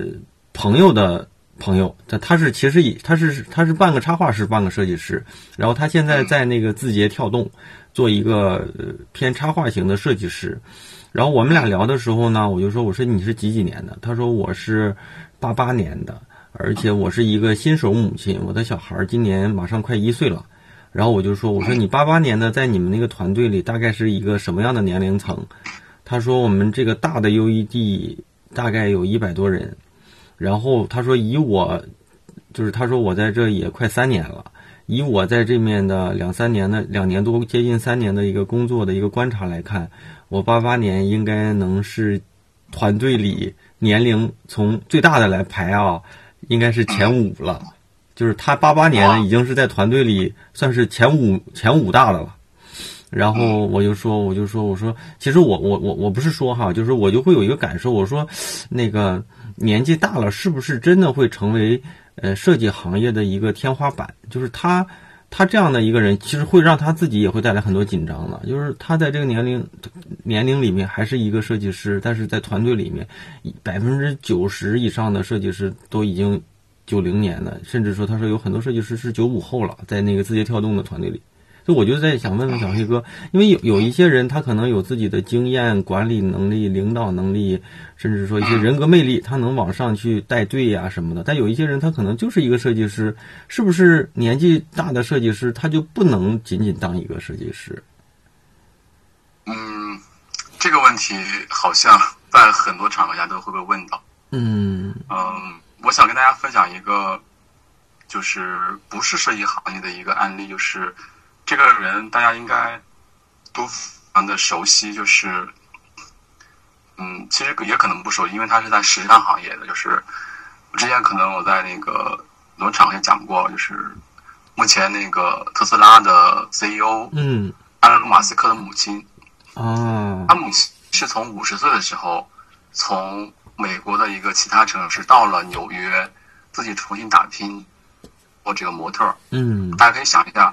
朋友的朋友，他他是其实以他是他是半个插画师，半个设计师，然后他现在在那个字节跳动做一个呃偏插画型的设计师，然后我们俩聊的时候呢，我就说我说你是几几年的？他说我是八八年的。而且我是一个新手母亲，我的小孩今年马上快一岁了，然后我就说，我说你八八年的在你们那个团队里大概是一个什么样的年龄层？他说我们这个大的 UED 大概有一百多人，然后他说以我，就是他说我在这也快三年了，以我在这面的两三年的两年多接近三年的一个工作的一个观察来看，我八八年应该能是团队里年龄从最大的来排啊，应该是前五了。就是他八八年已经是在团队里算是前五前五大的了，然后我就说我就说我说其实我我我我不是说哈，就是我就会有一个感受，我说那个年纪大了是不是真的会成为呃设计行业的一个天花板？就是他他这样的一个人，其实会让他自己也会带来很多紧张的。就是他在这个年龄年龄里面还是一个设计师，但是在团队里面百分之九十以上的设计师都已经。九零年的，甚至说他说有很多设计师是九五后了，在那个字节跳动的团队里，就我就在想问问小黑哥，因为有有一些人他可能有自己的经验、管理能力、领导能力，甚至说一些人格魅力，他能往上去带队呀什么的。但有一些人他可能就是一个设计师，是不是年纪大的设计师他就不能仅仅当一个设计师？嗯，这个问题好像在很多场合下都会被问到。嗯嗯。我想跟大家分享一个，就是不是设计行业的一个案例，就是这个人大家应该都非常的熟悉，就是嗯，其实也可能不熟，因为他是在时尚行业的。就是之前可能我在那个很多场合也讲过，就是目前那个特斯拉的 CEO，嗯，埃隆马斯克的母亲，哦，他母亲是从五十岁的时候从。美国的一个其他城市到了纽约，自己重新打拼，做这个模特儿。嗯，大家可以想一下，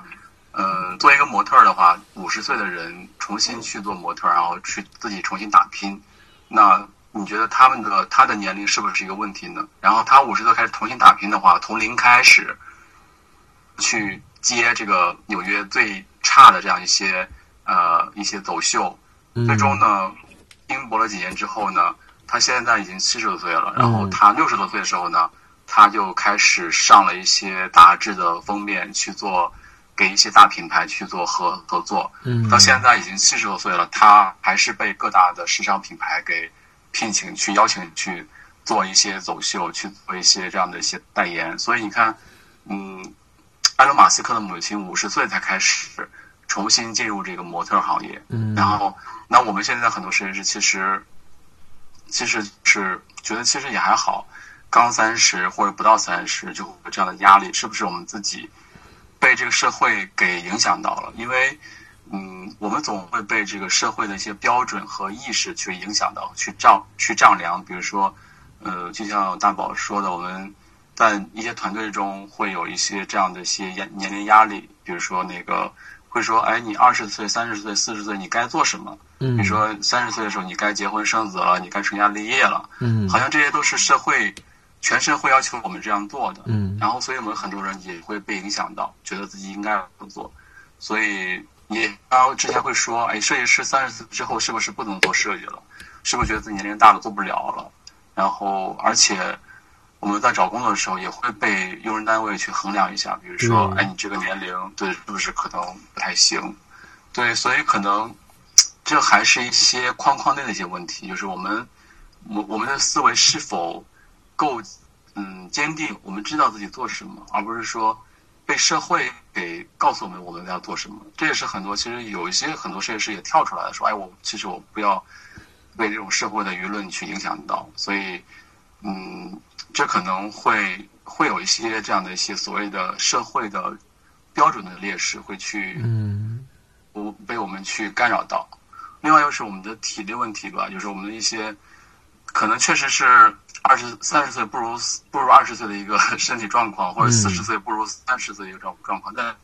呃，做一个模特的话，五十岁的人重新去做模特，然后去自己重新打拼，那你觉得他们的他的年龄是不是一个问题呢？然后他五十岁开始重新打拼的话，从零开始去接这个纽约最差的这样一些呃一些走秀，最终呢，拼搏了几年之后呢？他现在已经七十多岁了，然后他六十多岁的时候呢，他就开始上了一些杂志的封面去做，给一些大品牌去做合合作。嗯，到现在已经七十多岁了，他还是被各大的时尚品牌给聘请去邀请去做一些走秀，去做一些这样的一些代言。所以你看，嗯，埃隆·马斯克的母亲五十岁才开始重新进入这个模特行业。嗯，然后那我们现在很多设计师其实。其实是觉得其实也还好，刚三十或者不到三十就会有这样的压力，是不是我们自己被这个社会给影响到了？因为，嗯，我们总会被这个社会的一些标准和意识去影响到，去丈去丈量。比如说，呃，就像大宝说的，我们在一些团队中会有一些这样的一些年年龄压力，比如说那个会说，哎，你二十岁、三十岁、四十岁，你该做什么？嗯，比如说三十岁的时候，你该结婚生子了，你该成家立业了。嗯，好像这些都是社会，全社会要求我们这样做的。嗯，然后，所以我们很多人也会被影响到，觉得自己应该这么做。所以，也然后之前会说，哎，设计师三十岁之后是不是不能做设计了？是不是觉得自己年龄大了做不了了？然后，而且我们在找工作的时候也会被用人单位去衡量一下，比如说，哎，你这个年龄对是不是可能不太行？对，所以可能。这还是一些框框内的一些问题，就是我们，我我们的思维是否够嗯坚定？我们知道自己做什么，而不是说被社会给告诉我们我们要做什么。这也是很多其实有一些很多设计师也跳出来说，哎，我其实我不要被这种社会的舆论去影响到。所以，嗯，这可能会会有一些这样的一些所谓的社会的标准的劣势会去嗯，不被我们去干扰到。另外又是我们的体力问题吧，就是我们的一些，可能确实是二十三十岁不如不如二十岁的一个 身体状况，或者四十岁不如三十岁的一个状状况。但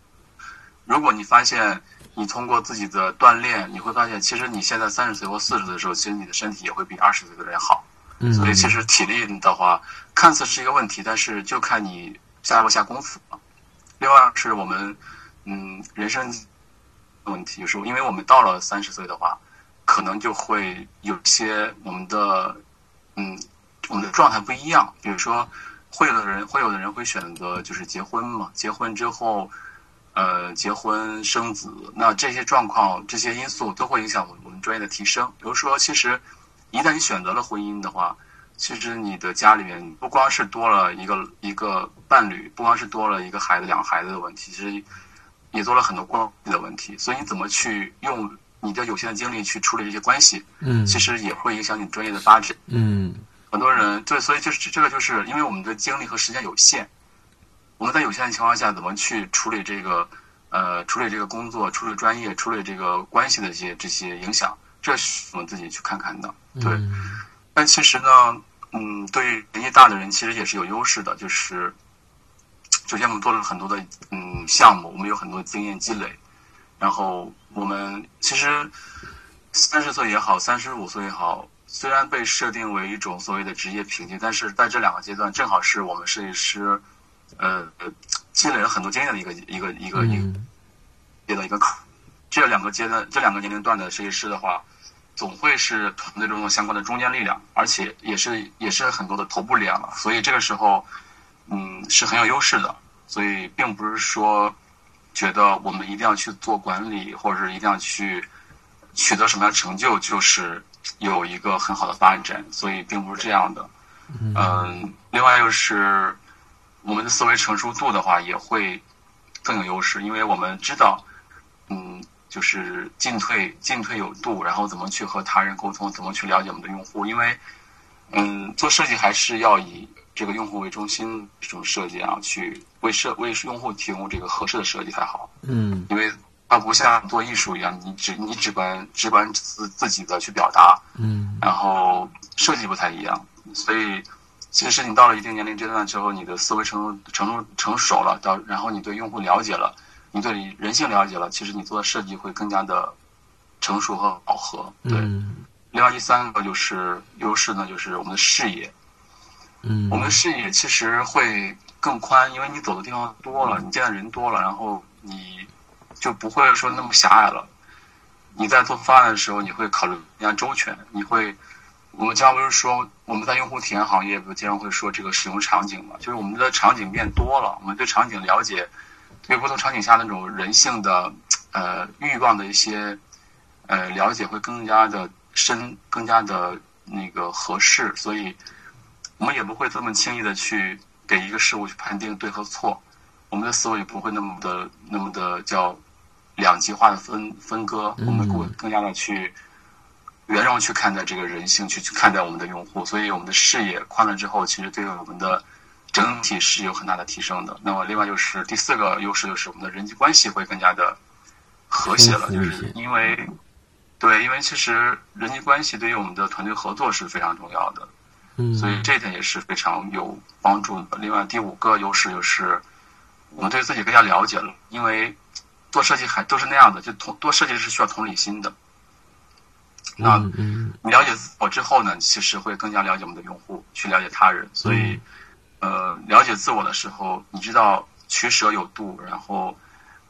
如果你发现你通过自己的锻炼，你会发现其实你现在三十岁或四十岁的时候，其实你的身体也会比二十岁的人好。所以其实体力的话，看似是一个问题，但是就看你下不下功夫了。另外是我们嗯人生问题，有时候因为我们到了三十岁的话。可能就会有些我们的，嗯，我们的状态不一样。比如说，会有的人会有的人会选择就是结婚嘛，结婚之后，呃，结婚生子，那这些状况、这些因素都会影响我我们专业的提升。比如说，其实一旦你选择了婚姻的话，其实你的家里面不光是多了一个一个伴侣，不光是多了一个孩子、两个孩子的问题，其实也多了很多关系的问题。所以你怎么去用你的有限的精力去处理这些关系，嗯，其实也会影响你专业的发展。嗯很多人对，所以就是这个，就是因为我们的精力和时间有限，我们在有限的情况下，怎么去处理这个呃，处理这个工作，处理专业，处理这个关系的一些这些影响，这是我们自己去看看的。对，嗯但其实呢，嗯，对于年纪大的人，其实也是有优势的，就是首先我们做了很多的嗯项目，我们有很多经验积累，然后我们其实三十岁也好，三十五岁也好，虽然被设定为一种所谓的职业瓶颈，但是在这两个阶段，正好是我们设计师呃呃积累了很多经验的一个一个一个一个嗯阶段一个坎。这两个阶段，这两个年龄段的设计师的话，总会是团队中的相关的中坚力量，而且也是也是很多的头部力量了。所以这个时候，嗯，是很有优势的。所以并不是说觉得我们一定要去做管理，或者是一定要去取得什么样的成就，就是有一个很好的发展。所以并不是这样的。嗯，另外就是我们的思维成熟度的话，也会更有优势，因为我们知道，嗯，就是进退进退有度，然后怎么去和他人沟通，怎么去了解我们的用户，因为，嗯，做设计还是要以这个用户为中心这种设计啊，去为设为用户提供这个合适的设计才好，嗯。因为它不像做艺术一样，你只你只管只管自自己的去表达，嗯。然后设计不太一样，所以其实你到了一定年龄阶段之后，你的思维成熟成熟成熟了，到然后你对用户了解了，你对人性了解了，其实你做的设计会更加的成熟和饱和。对，嗯另外第三个就是优势呢，就是我们的视野，嗯，我们的视野其实会更宽，因为你走的地方多了，你见的人多了，然后你就不会说那么狭隘了。你在做方案的时候，你会考虑更加周全，你会，我们经常不是说我们在用户体验行业不经常会说这个使用场景嘛，就是我们的场景变多了，我们对场景了解，对不同场景下那种人性的呃欲望的一些呃了解会更加的深，更加的那个合适，所以我们也不会这么轻易的去给一个事物去判定对和错，我们的思维也不会那么的那么的叫两极化的分分割，我们会更加的去圆融去看待这个人性，去去看待我们的用户，所以我们的视野宽了之后，其实对我们的整体是有很大的提升的。那么另外就是第四个优势就是我们的人际关系会更加的和谐了，就是因为对，因为其实人际关系对于我们的团队合作是非常重要的。嗯，所以这一点也是非常有帮助的。另外，第五个优势就是我们对自己更加了解了，因为做设计还都是那样的，就同做设计是需要同理心的。那你了解自我之后呢，其实会更加了解我们的用户，去了解他人。所以，呃，了解自我的时候，你知道取舍有度，然后，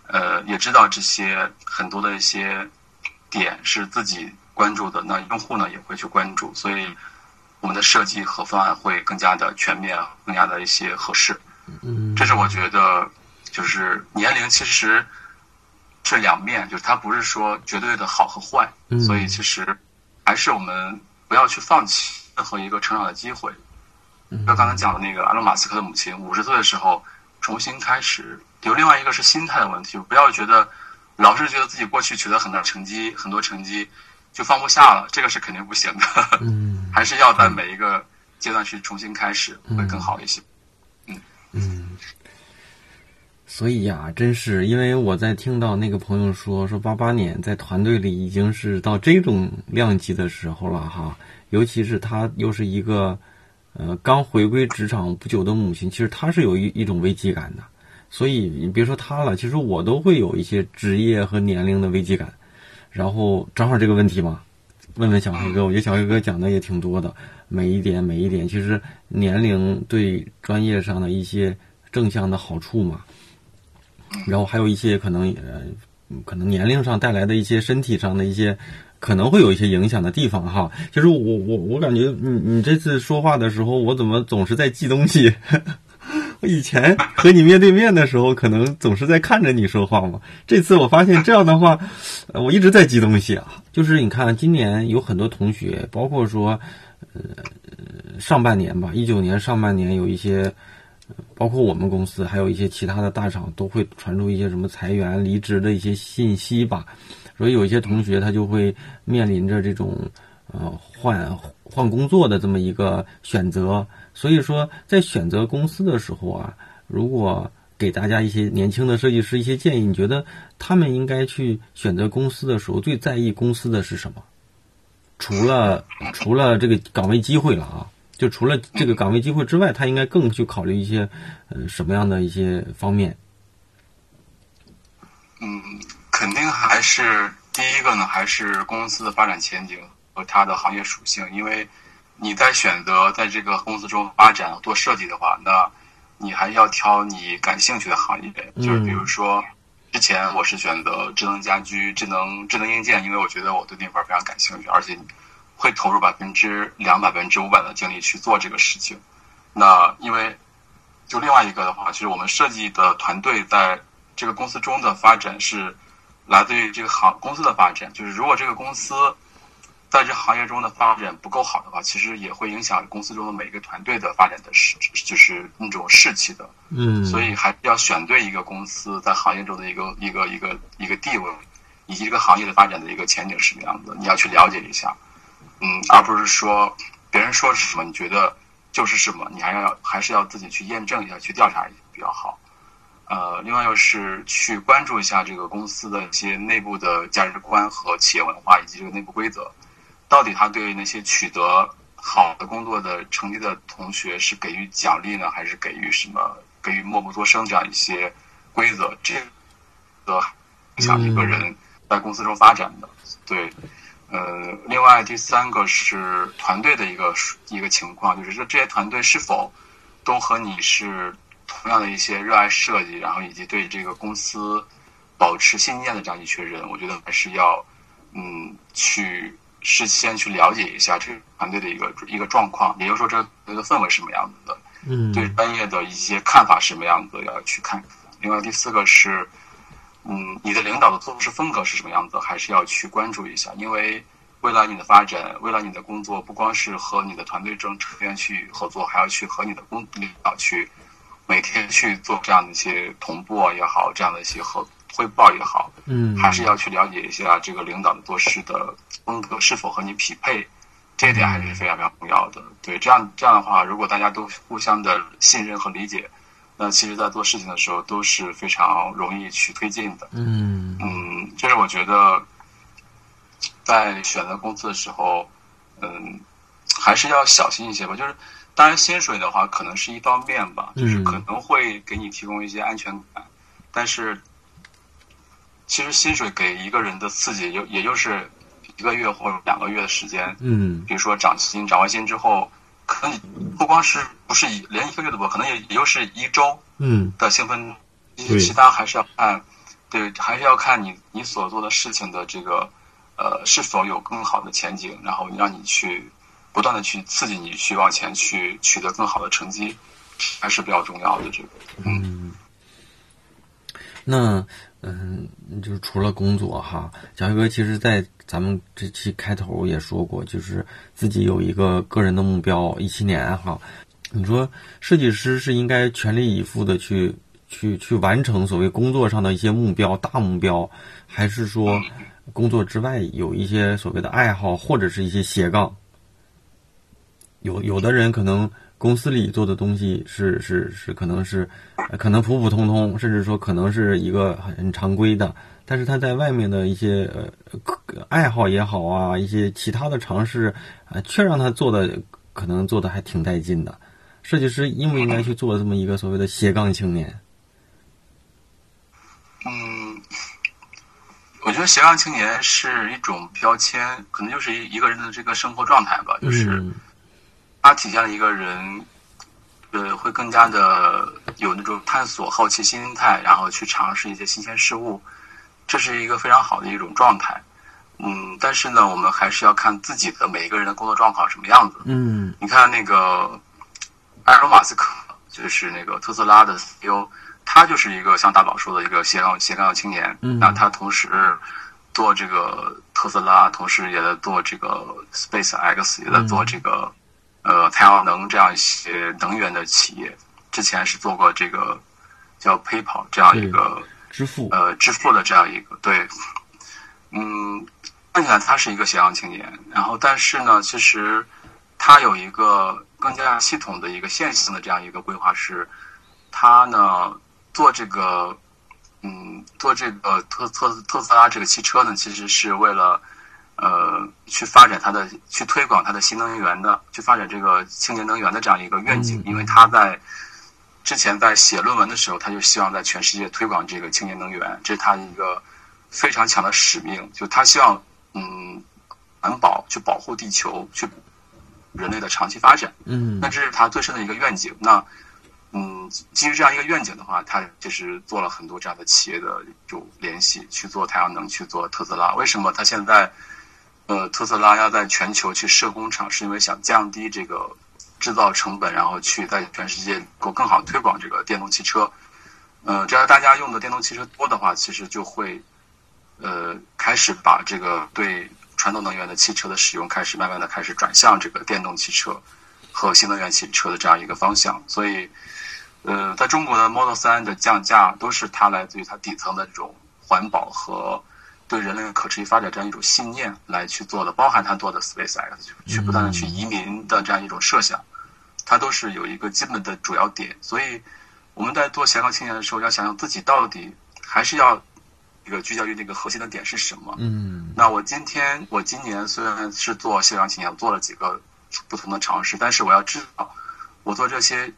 呃，也知道这些很多的一些点是自己关注的，那用户呢也会去关注，所以我们的设计和方案会更加的全面，更加的一些合适。嗯，这是我觉得，就是年龄其实是两面，就是它不是说绝对的好和坏，嗯所以其实还是我们不要去放弃任何一个成长的机会。嗯就刚才讲的那个埃隆·马斯克的母亲，五十岁的时候重新开始。有另外一个是心态的问题，不要觉得老是觉得自己过去取得很大成绩，很多成绩就放不下了，这个是肯定不行的。嗯 还是要在每一个阶段去重新开始，会更好一些。嗯嗯，所以呀、真是因为我在听到那个朋友说说八八年在团队里已经是到这种量级的时候了哈，尤其是他又是一个呃刚回归职场不久的母亲，其实她是有一一种危机感的。所以你别说她了，其实我都会有一些职业和年龄的危机感。然后正好这个问题嘛，问问小黑哥，我觉得小黑哥讲的也挺多的，每一点每一点，其实年龄对专业上的一些正向的好处嘛，然后还有一些可能呃，可能年龄上带来的一些身体上的一些可能会有一些影响的地方哈。其实我我我感觉你你这次说话的时候，我怎么总是在记东西？以前和你面对面的时候，可能总是在看着你说话嘛。这次我发现这样的话，我一直在记东西啊。就是你看，今年有很多同学，包括说，呃，上半年吧，一九年上半年有一些，包括我们公司，还有一些其他的大厂，都会传出一些什么裁员、离职的一些信息吧。所以有一些同学他就会面临着这种呃换换工作的这么一个选择。所以说，在选择公司的时候啊，如果给大家一些年轻的设计师一些建议，你觉得他们应该去选择公司的时候，最在意公司的是什么？除了除了这个岗位机会了啊，就除了这个岗位机会之外，他应该更去考虑一些呃什么样的一些方面？嗯，肯定还是第一个呢，还是公司的发展前景和它的行业属性，因为你在选择在这个公司中发展做设计的话，那你还要挑你感兴趣的行业，就是比如说，之前我是选择智能家居、智能智能硬件，因为我觉得我对那块非常感兴趣，而且会投入百分之两百、百分之五百的精力去做这个事情。那因为就另外一个的话，其实我们设计的团队在这个公司中的发展是来自于这个行公司的发展，就是如果这个公司。在这行业中的发展不够好的话，其实也会影响公司中的每个团队的发展的士，就是那种士气的。嗯，所以还是要选对一个公司在行业中的一个一个一个一个地位，以及这个行业的发展的一个前景是什么样子，你要去了解一下。嗯，而不是说别人说是什么，你觉得就是什么，你还要还是要自己去验证一下，去调查一下比较好。呃，另外又是去关注一下这个公司的一些内部的价值观和企业文化，以及这个内部规则。到底他对那些取得好的工作的成绩的同学是给予奖励呢，还是给予什么给予默不作声这样一些规则？这个影响一个人在公司中发展的。对，呃，另外第三个是团队的一个一个情况，就是说这些团队是否都和你是同样的一些热爱设计，然后以及对这个公司保持信念的这样一群人，我觉得还是要嗯去。事先去了解一下这个团队的一个一个状况，也就是说，这个团队的氛围是什么样子的，嗯，对专业的一些看法是什么样子，要去看。另外，第四个是，嗯，你的领导的做事风格是什么样子，还是要去关注一下。因为未来你的发展，未来你的工作，不光是和你的团队中成员去合作，还要去和你的工领导去每天去做这样的一些同步也好，这样的一些合。汇报也好，嗯，还是要去了解一下这个领导的做事的风格是否和你匹配，这一点还是非常非常重要的。对，这样这样的话，如果大家都互相的信任和理解，那其实，在做事情的时候都是非常容易去推进的。嗯嗯，这是我觉得在选择公司的时候，嗯，还是要小心一些吧。就是，当然，薪水的话可能是一方面吧，就是可能会给你提供一些安全感，但是。其实薪水给一个人的刺激，就也就是一个月或者两个月的时间。嗯，比如说涨薪，涨完薪之后，可能不光是不是一连一个月都不，可能也也就是一周。嗯，的兴奋，其他还是要看，对，还是要看你你所做的事情的这个呃是否有更好的前景，然后让你去不断的去刺激你去往前去取得更好的成绩，还是比较重要的。这个，嗯，那。嗯，就是除了工作哈，小黑哥其实，在咱们这期开头也说过，就是自己有一个个人的目标，一七年哈。你说设计师是应该全力以赴的去去去完成所谓工作上的一些目标、大目标，还是说工作之外有一些所谓的爱好或者是一些斜杠？有有的人可能。公司里做的东西是是是，可能是，可能普普通通，甚至说可能是一个很常规的，但是他在外面的一些呃爱好也好啊，一些其他的尝试啊，却让他做的可能做的还挺带劲的。设计师应不应该去做这么一个所谓的斜杠青年？嗯，我觉得斜杠青年是一种标签，可能就是一一个人的这个生活状态吧，就是。它体现了一个人，呃，会更加的有那种探索、好奇心态，然后去尝试一些新鲜事物，这是一个非常好的一种状态。嗯，但是呢，我们还是要看自己的每一个人的工作状况什么样子。嗯，你看那个埃隆·马斯克，就是那个特斯拉的 CEO，他就是一个像大宝说的一个斜杠斜杠青年。嗯那他同时做这个特斯拉，同时也在做这个 Space X，也在做这个、呃太阳能这样一些能源的企业。之前是做过这个叫 PayPal 这样一个支付，呃支付的这样一个对，嗯，看起来他是一个斜杠青年，然后但是呢，其实他有一个更加系统的一个线性的这样一个规划是，他呢做这个嗯做这个特特特斯拉这个汽车呢，其实是为了呃去发展它的去推广它的新能源的，去发展这个清洁能源的这样一个愿景，嗯因为他在。之前在写论文的时候，他就希望在全世界推广这个清洁能源，这是他一个非常强的使命。就他希望，嗯，环保去保护地球，去人类的长期发展。嗯那这是他最深的一个愿景。那，嗯，基于这样一个愿景的话，他就是做了很多这样的企业的这种联系，去做太阳能，去做特斯拉。为什么他现在，呃，特斯拉要在全球去设工厂，是因为想降低这个制造成本，然后去在全世界够更好推广这个电动汽车。呃，只要大家用的电动汽车多的话，其实就会，呃，开始把这个对传统能源的汽车的使用开始慢慢的开始转向这个电动汽车和新能源汽车的这样一个方向。所以，呃，在中国的 Model 3的降价都是它来自于它底层的这种环保和对人类可持续发展这样一种信念来去做的，包含他做的 SpaceX 去不断的去移民的这样一种设想，它都是有一个基本的主要点。所以我们在做斜杠青年的时候，要想想自己到底还是要一个聚焦于那个核心的点是什么。嗯那我今天，我今年虽然是做斜杠青年，我做了几个不同的尝试，但是我要知道，我做这些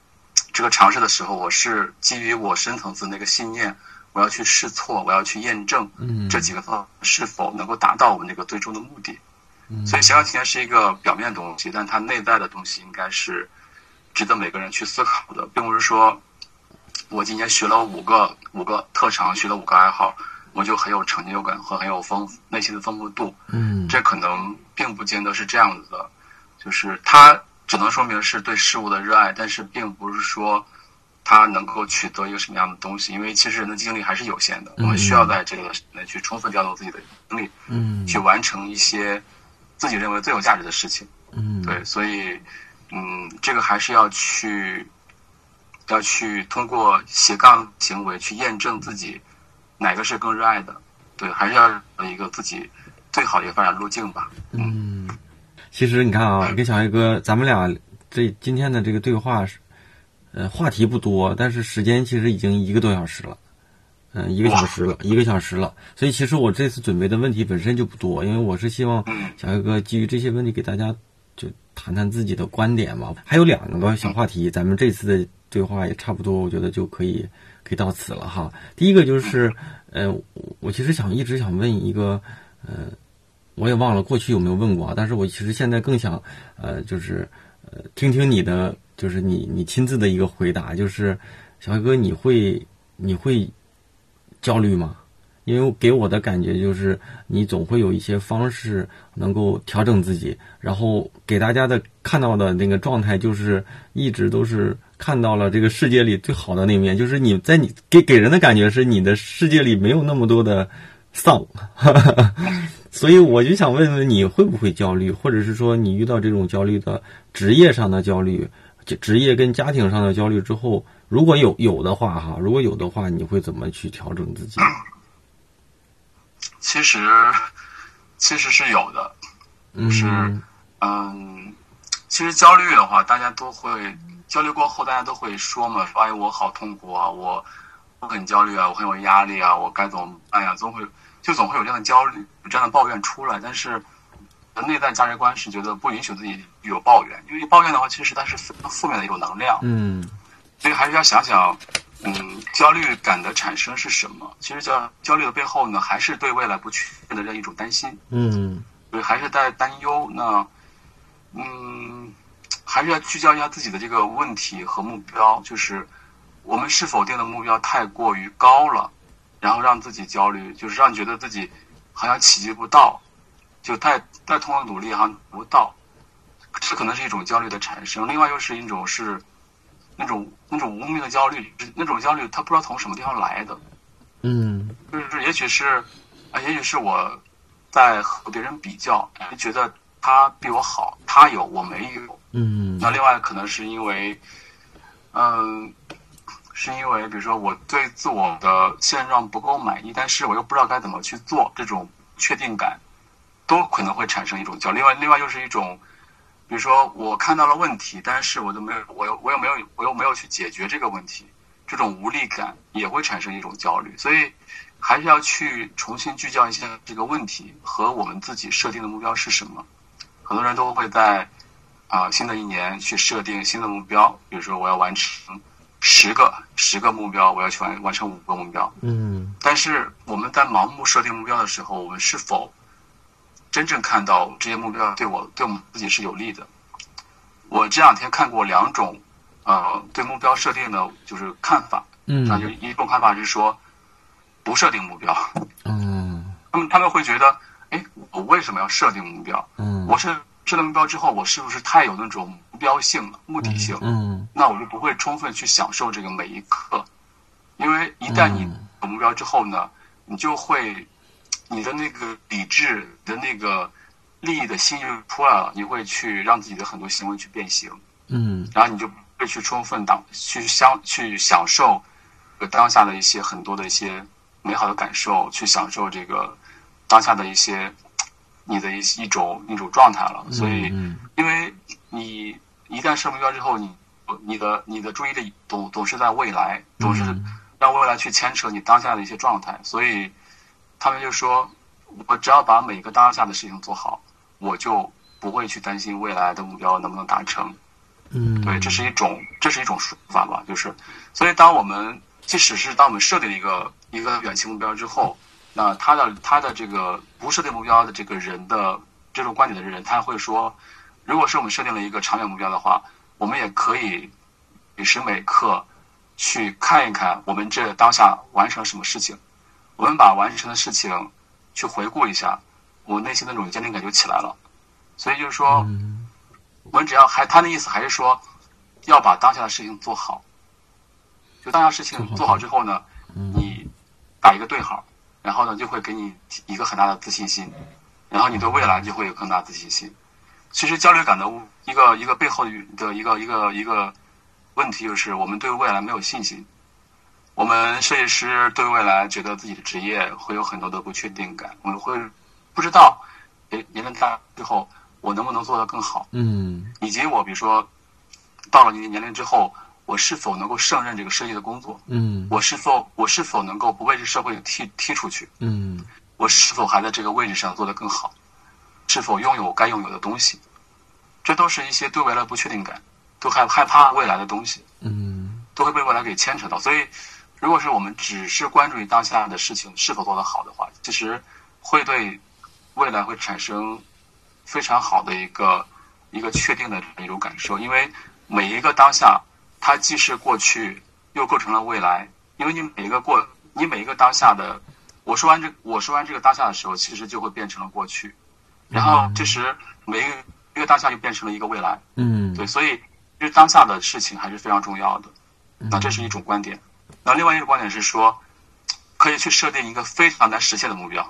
这个尝试的时候，我是基于我深层次那个信念，我要去试错，我要去验证嗯这几个方是否能够达到我们那个最终的目的。嗯所以斜杠青年是一个表面的东西，但它内在的东西应该是值得每个人去思考的，并不是说我今年学了五个五个特长，学了五个爱好，我就很有成就感和很有丰富内心的丰富度。嗯这可能并不见得是这样子的，就是它只能说明是对事物的热爱，但是并不是说他能够取得一个什么样的东西，因为其实人的精力还是有限的，我们需要在这个时内去充分调动自己的精力，嗯去完成一些自己认为最有价值的事情。嗯对，所以，嗯，这个还是要去，要去通过斜杠行为去验证自己哪个是更热爱的。对，还是要有一个自己最好的一个发展路径吧。嗯，其实你看啊，跟小黑哥，咱们俩这今天的这个对话是，呃，话题不多，但是时间其实已经一个多小时了，嗯、一个小时了，一个小时了。所以其实我这次准备的问题本身就不多，因为我是希望嗯小黑哥基于这些问题给大家就谈谈自己的观点嘛。还有两个小话题，咱们这次的对话也差不多，我觉得就可以可以到此了哈。第一个就是，呃，我我其实想一直想问一个，呃，我也忘了过去有没有问过啊，但是我其实现在更想，呃，就是呃，听听你的，就是你你亲自的一个回答，就是小黑哥，你会你会焦虑吗？因为给我的感觉就是你总会有一些方式能够调整自己，然后给大家的看到的那个状态就是一直都是看到了这个世界里最好的那面，就是你在你给给人的感觉是你的世界里没有那么多的丧，所以我就想问问你会不会焦虑，或者是说你遇到这种焦虑的职业上的焦虑，职业跟家庭上的焦虑之后，如果有有的话哈，如果有的话，你会怎么去调整自己？其实，其实是有的。就是嗯嗯，其实焦虑的话，大家都会焦虑过后，大家都会说嘛，说哎，我好痛苦啊，我我很焦虑啊，我很有压力啊，我该怎么办呀？总会就总会有这样的焦虑、有这样的抱怨出来。但是内在价值观是觉得不允许自己有抱怨，因为抱怨的话，其实它是非常负面的一种能量。嗯所以还是要想想，嗯，焦虑感的产生是什么？其实焦焦虑的背后呢，还是对未来不确定的这样一种担心。嗯对，还是在担忧。那，嗯，还是要聚焦一下自己的这个问题和目标，就是我们是否定的目标太过于高了，然后让自己焦虑，就是让你觉得自己好像企及不到，就再再通过努力好像不到，这可能是一种焦虑的产生。另外又是一种是，那种那种无名的焦虑，那种焦虑他不知道从什么地方来的，嗯就是也许是，啊，也许是我在和别人比较，觉得他比我好，他有我没有。嗯那另外可能是因为，嗯，是因为比如说我对自我的现状不够满意，但是我又不知道该怎么去做，这种确定感都可能会产生一种焦虑。另外，另外又是一种，比如说我看到了问题，但是我都没有，我又我又没有，我又没有去解决这个问题，这种无力感也会产生一种焦虑。所以还是要去重新聚焦一下这个问题和我们自己设定的目标是什么。很多人都会在啊、新的一年去设定新的目标，比如说我要完成十个十个目标，我要去完完成五个目标。嗯但是我们在盲目设定目标的时候，我们是否真正看到这些目标对我对我们自己是有利的？我这两天看过两种呃对目标设定的就是看法，嗯，那，就嗯一种看法是说不设定目标，嗯 他们他们会觉得，哎，我为什么要设定目标？嗯，我设设定目标之后，我是不是太有那种目标性了、目的性？嗯那我就不会充分去享受这个每一刻，因为一旦你嗯有目标之后呢，你就会你的那个理智你的那个利益的心就出来了，你会去让自己的很多行为去变形，嗯。然后你就会去充分当去享去享受呃当下的一些很多的一些美好的感受，去享受这个当下的一些你的一一种一种状态了，所以。嗯。因为你一旦设目标之后，你你的你的注意力总总是在未来，总是嗯。让未来去牵扯你当下的一些状态，所以他们就说，我只要把每个当下的事情做好，我就不会去担心未来的目标能不能达成。嗯，对，这是一种这是一种说法吧，就是，所以当我们即使是当我们设定一个一个远期目标之后，那他的他的这个不设定目标的这个人的这种观点的人，他会说，如果是我们设定了一个长远目标的话，我们也可以每时每刻去看一看我们这当下完成了什么事情，我们把完成的事情去回顾一下，我内心那种坚定感就起来了。所以就是说，我们只要还他的意思还是说，要把当下的事情做好。就当下事情做好之后呢，你打一个对号，然后呢就会给你一个很大的自信心，然后你对未来就会有更大自信心。其实焦虑感的一个一个背后的一个一个一个问题就是我们对未来没有信心。我们设计师对未来觉得自己的职业会有很多的不确定感，我们会不知道，诶，年龄大之后我能不能做得更好。嗯以及我比如说到了一定年龄之后，我是否能够胜任这个设计的工作？嗯我是否我是否能够不被这社会踢踢出去？嗯我是否还在这个位置上做得更好？是否拥有该拥有的东西？这都是一些对未来不确定感，都害害怕未来的东西，嗯都会被未来给牵扯到。所以，如果是我们只是关注于当下的事情是否做得好的话，其实会对未来会产生非常好的一个一个确定的一种感受，因为每一个当下，它既是过去，又构成了未来。因为你每一个过，你每一个当下的，我说完这我说完这个当下的时候，其实就会变成了过去，然后这时每一个一个当下就变成了一个未来。嗯，对，所以其实当下的事情还是非常重要的。那这是一种观点。那另外一个观点是说，可以去设定一个非常难实现的目标。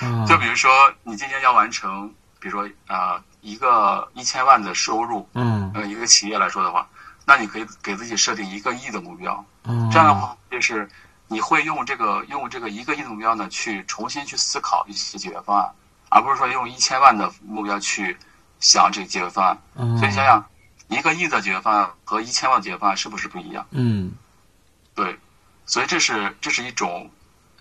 啊 就比如说，你今年要完成，比如说呃一个一千万的收入，嗯呃一个企业来说的话，那你可以给自己设定一个亿的目标。嗯这样的话，就是你会用这个用这个一个亿的目标呢，去重新去思考一些解决方案，而不是说用一千万的目标去想这个解决方案。嗯，所以想想，一个亿的解决方案和一千万的解决方案是不是不一样？嗯对，所以这是这是一种，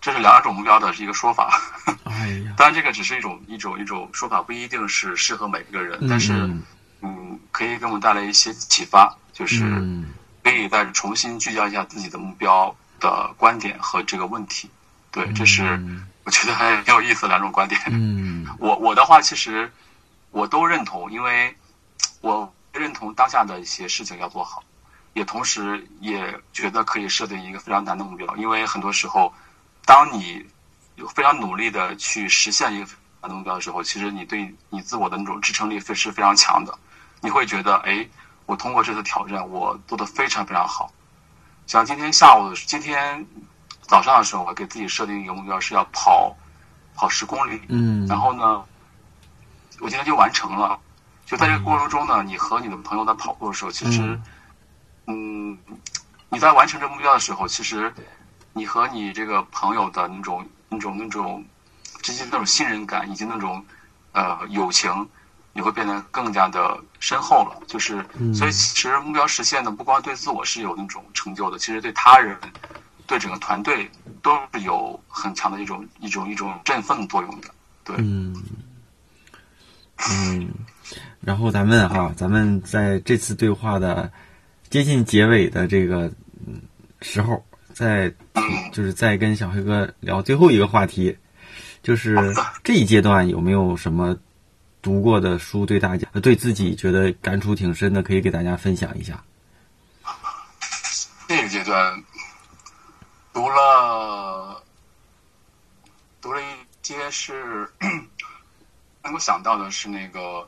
这是两种目标的一个说法。哎呀，当然，这个只是一种一种一种说法，不一定是适合每一个人，但是嗯嗯，可以给我们带来一些启发，就是嗯可以再重新聚焦一下自己的目标的观点和这个问题。对，这是嗯我觉得还挺有意思的两种观点。嗯 我我的话，其实我都认同，因为我认同当下的一些事情要做好，也同时也觉得可以设定一个非常难的目标，因为很多时候，当你有非常努力的去实现一个难的目标的时候，其实你对你自我的那种支撑力非是非常强的，你会觉得，哎，我通过这次挑战，我做的非常非常好。像今天下午，今天早上的时候，我给自己设定一个目标，是要跑跑十公里。嗯，然后呢，我今天就完成了。就在这个过程中呢，你和你的朋友在跑步的时候，其实，嗯，你在完成这个目标的时候，其实你和你这个朋友的那种、那种、那种之间那种信任感以及那种呃友情，你会变得更加的深厚了。就是，所以其实目标实现呢，不光对自我是有那种成就的，其实对他人、对整个团队都是有很强的一种、一种、一种振奋作用的。对，嗯，嗯，然后咱们哈，咱们在这次对话的接近结尾的这个时候，在就是在跟小黑哥聊最后一个话题，就是这一阶段有没有什么读过的书对大家对自己觉得感触挺深的，可以给大家分享一下。这个阶段读了读了一些是能够想到的是那个，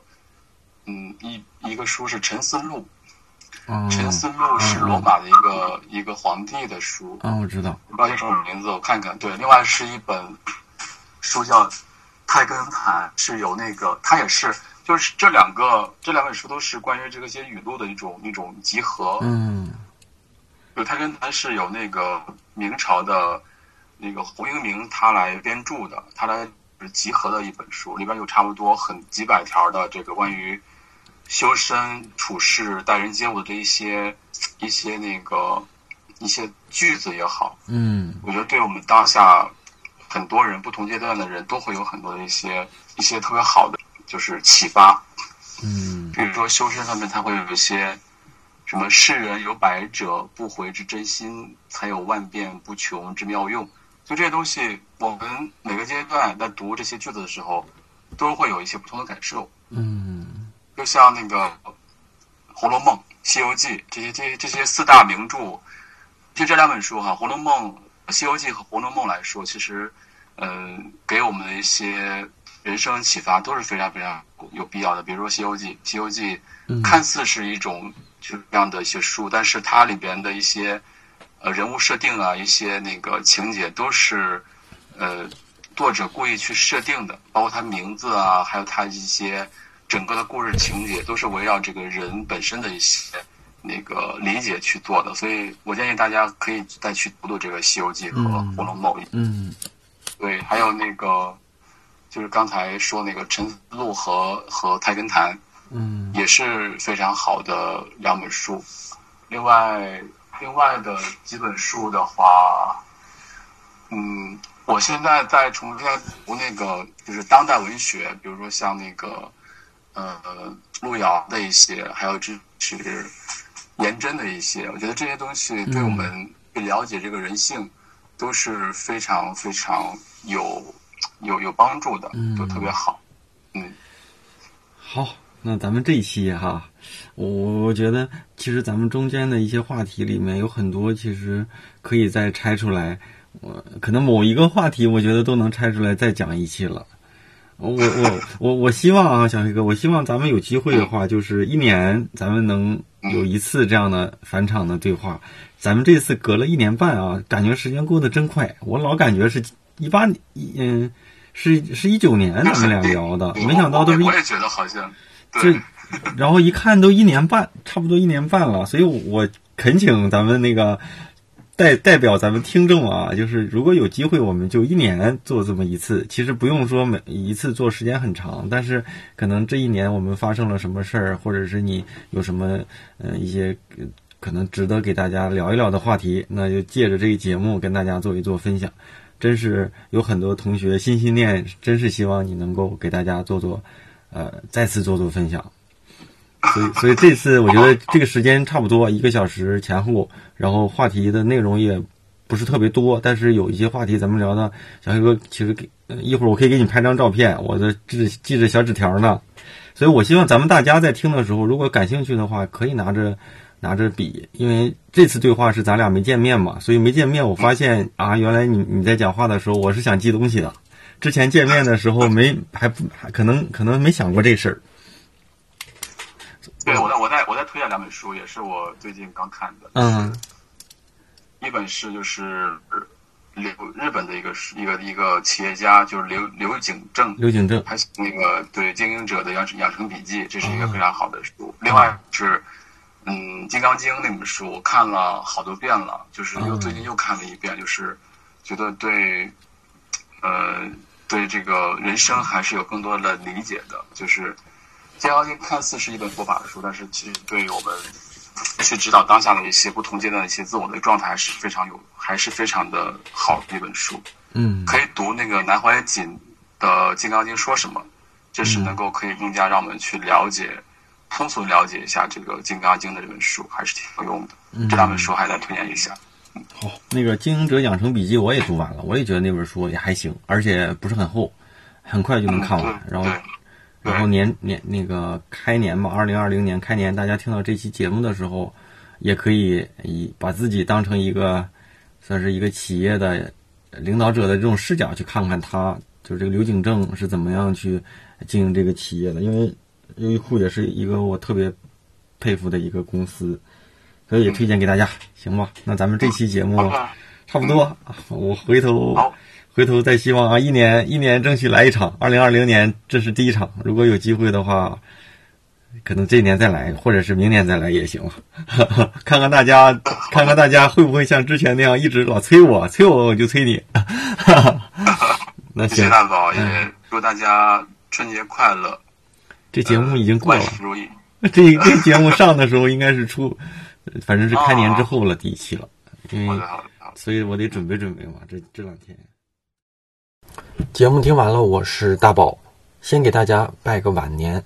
嗯，一一个书是《沉思录》，哦，《沉思录》是罗马的一个一个皇帝的书，啊，我知道，不知道叫什么名字，我看看。对，另外是一本书叫《泰根谭》，是有那个，它也是，就是这两个这两本书都是关于这个些语录的一种一种集合。嗯就泰根谭是有那个明朝的那个洪应明他来编著的，他来集合的一本书，里边有差不多很几百条的这个关于修身处世、待人接物的一些一些那个一些句子也好，嗯我觉得对我们当下很多人不同阶段的人都会有很多的一些一些特别好的就是启发。嗯比如说修身上面，它会有一些什么“世人有百者不回之真心，才有万变不穷之妙用”。就这些东西，我们每个阶段在读这些句子的时候，都会有一些不同的感受。嗯就像那个《红楼梦》《西游记》这些这些这些四大名著，就这两本书哈，《红楼梦》《西游记》和《红楼梦》来说，其实，呃，给我们的一些人生启发都是非常非常有必要的。比如说《西游记》，《西游记》看似是一种就是这样的一些书，但是它里边的一些呃人物设定啊，一些那个情节都是呃作者故意去设定的，包括他名字啊，还有他一些整个的故事情节，都是围绕这个人本身的一些那个理解去做的。所以我建议大家可以再去读读这个《西游记》和《红楼梦》嗯对，还有那个就是刚才说那个《陈思录》和和《太根谭》。嗯也是非常好的两本书。另外，另外的几本书的话，嗯，我现在在重新读那个就是当代文学，比如说像那个呃路遥的一些，还有支持颜真的一些，我觉得这些东西对我们去了解这个人性都是非常非常有有有帮助的，都特别好。嗯，好，那咱们这一期哈，我我觉得其实咱们中间的一些话题里面有很多，其实可以再拆出来。我可能某一个话题，我觉得都能拆出来再讲一期了。我我我我希望啊，小黑哥，我希望咱们有机会的话，就是一年咱们能有一次这样的返场的对话。咱们这次隔了一年半啊，感觉时间过得真快。我老感觉是一八一嗯，是是一九年咱们俩聊的，没想到都是一我也觉得好像，这对，然后一看都一年半，差不多一年半了，所以我恳请咱们那个代代表咱们听众啊，就是如果有机会，我们就一年做这么一次。其实不用说每一次做时间很长，但是可能这一年我们发生了什么事儿，或者是你有什么呃一些可能值得给大家聊一聊的话题，那就借着这个节目跟大家做一做分享。真是有很多同学心心念，真是希望你能够给大家做做，呃，再次做做分享。所以，所以这次我觉得这个时间差不多一个小时前后，然后话题的内容也不是特别多，但是有一些话题咱们聊的，小黑哥其实给呃一会儿我可以给你拍张照片，我的记记着小纸条呢。所以我希望咱们大家在听的时候，如果感兴趣的话，可以拿着拿着笔，因为这次对话是咱俩没见面嘛，所以没见面，我发现 啊，原来你你在讲话的时候，我是想记东西的。之前见面的时候没还不还可能可能没想过这事儿。对我再我再我再推荐两本书，也是我最近刚看的。嗯，一本是就是刘日本的一个一个一个企业家，就是刘刘景正，刘景正，他写那个对经营者的养成养成笔记，这是一个非常好的书。另外是嗯《金刚经》那本书，我看了好多遍了，就是又最近又看了一遍，就是觉得对呃对这个人生还是有更多的理解的。就是《金刚经》看似是一本佛法的书，但是其实对于我们去指导当下的一些不同阶段的一些自我的状态是非常有，还是非常的好的一本书。嗯可以读那个南怀瑾的《金刚经》说什么，这是能够可以更加让我们去了解、通俗了解一下这个《金刚经》的这本书，还是挺有用的。这两本书还再推荐一下。好，那个《经营者养成笔记》我也读完了，我也觉得那本书也还行，而且不是很厚，很快就能看完。然后，对，然后年年那个开年吧，二零二零年开年，大家听到这期节目的时候，也可以以把自己当成一个算是一个企业的领导者的这种视角去看看他，就是这个刘景正是怎么样去经营这个企业的。因为优衣库也是一个我特别佩服的一个公司，所以也推荐给大家，行吧？那咱们这期节目，差不多，我回头好回头再希望啊，一年一年争取来一场，二零二零年这是第一场，如果有机会的话，可能这一年再来，或者是明年再来也行了。看看大家，看看大家会不会像之前那样一直老催我，催我我就催你。那行谢谢，大宝，也祝大家春节快乐，这节目已经过了。这这节目上的时候应该是出，反正是开年之后了，第一期了，因为。所以我得准备准备嘛，这这两天。节目听完了，我是大宝，先给大家拜个晚年。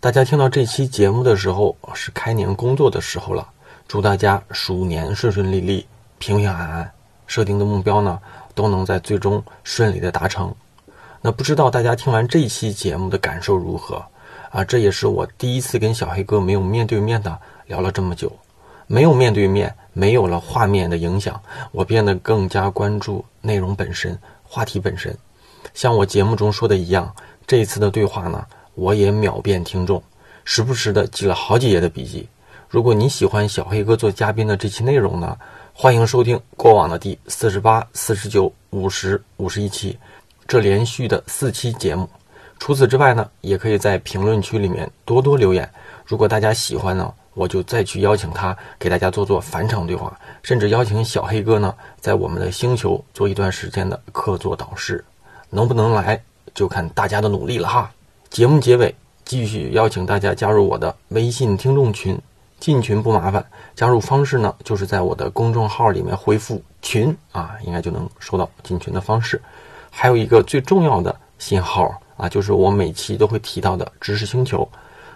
大家听到这期节目的时候是开年工作的时候了，祝大家鼠年顺顺利利、平平安安，设定的目标呢都能在最终顺利的达成。那不知道大家听完这期节目的感受如何啊？这也是我第一次跟小黑哥没有面对面的聊了这么久。没有面对面，没有了画面的影响，我变得更加关注内容本身、话题本身。像我节目中说的一样，这一次的对话呢，我也秒变听众，时不时的记了好几页的笔记。如果你喜欢小黑哥做嘉宾的这期内容呢，欢迎收听过往的第四十八、四十九、五十、五十一期，这连续的四期节目。除此之外呢，也可以在评论区里面多多留言。如果大家喜欢呢，我就再去邀请他给大家做做返场对话，甚至邀请小黑哥呢，在我们的星球做一段时间的客座导师。能不能来，就看大家的努力了哈。节目结尾继续邀请大家加入我的微信听众群，进群不麻烦，加入方式呢就是在我的公众号里面回复“群”啊，应该就能收到进群的方式。还有一个最重要的信号啊，就是我每期都会提到的知识星球。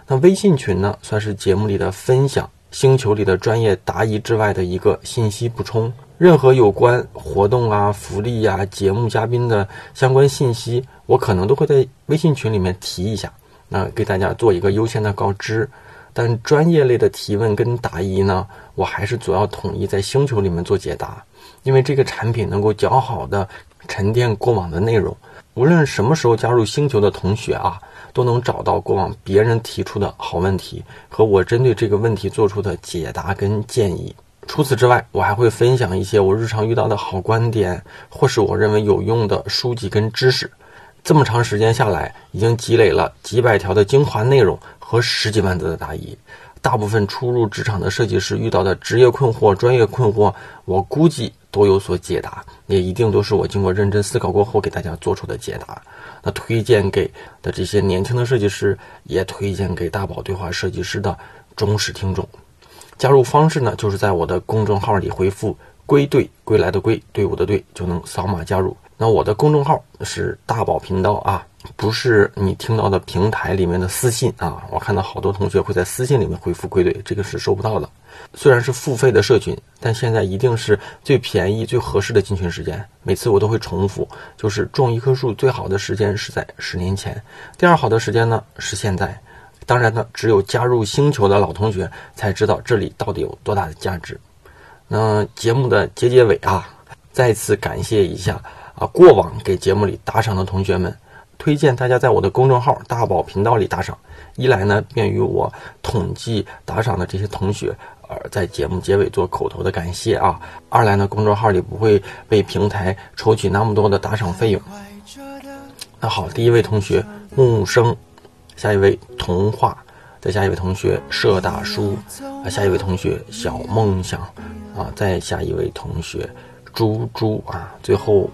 那微信群呢，算是节目里的分享，星球里的专业答疑之外的一个信息补充。任何有关活动啊、福利呀、节目嘉宾的相关信息，我可能都会在微信群里面提一下，那给大家做一个优先的告知。但专业类的提问跟答疑呢，我还是主要统一在星球里面做解答，因为这个产品能够较好的沉淀过往的内容。无论什么时候加入星球的同学啊，都能找到过往别人提出的好问题和我针对这个问题做出的解答跟建议。除此之外，我还会分享一些我日常遇到的好观点，或是我认为有用的书籍跟知识。这么长时间下来，已经积累了几百条的精华内容和十几万字的答疑。大部分初入职场的设计师遇到的职业困惑、专业困惑，我估计都有所解答，也一定都是我经过认真思考过后给大家做出的解答。那推荐给的这些年轻的设计师，也推荐给大宝对话设计师的忠实听众。加入方式呢，就是在我的公众号里回复“归队”，归来的归，队伍的队，就能扫码加入。那我的公众号是大宝频道啊，不是你听到的平台里面的私信啊。我看到好多同学会在私信里面回复“归队”，这个是收不到的。虽然是付费的社群，但现在一定是最便宜、最合适的进群时间。每次我都会重复，就是种一棵树最好的时间是在十年前，第二好的时间呢是现在。当然呢，只有加入星球的老同学才知道这里到底有多大的价值。那节目的结结尾啊，再次感谢一下啊，过往给节目里打赏的同学们，推荐大家在我的公众号“大宝频道”里打赏，一来呢便于我统计打赏的这些同学，呃，在节目结尾做口头的感谢啊；二来呢，公众号里不会被平台抽取那么多的打赏费用。那好，第一位同学木生，下一位童话，再下一位同学社大叔，啊，下一位同学小梦想，啊，再下一位同学。猪猪啊，最后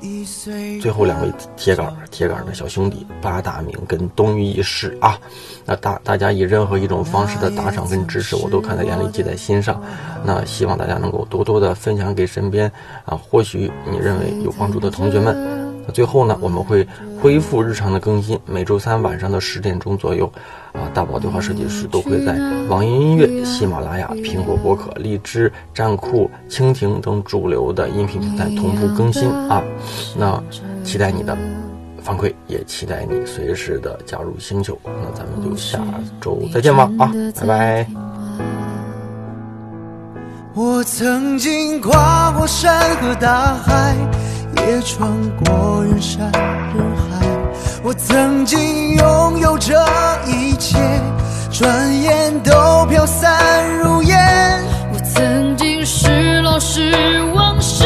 最后两位铁杆铁杆的小兄弟八大名跟东隅一世啊，那大大家以任何一种方式的打赏跟支持，我都看在眼里，记在心上。那希望大家能够多多的分享给身边啊，或许你认为有帮助的同学们。最后呢，我们会恢复日常的更新，每周三晚上的十点钟左右。啊，大宝对话设计师都会在网易音乐、喜马拉雅、苹果播客、荔枝、站酷、蜻蜓等主流的音频平台同步更新啊。那期待你的反馈，也期待你随时的加入星球。那咱们就下周再见吧啊，拜拜。我曾经跨过山和大海，也穿过人山人海。我曾经拥有这一切，转眼都飘散如烟。我曾经失落失望失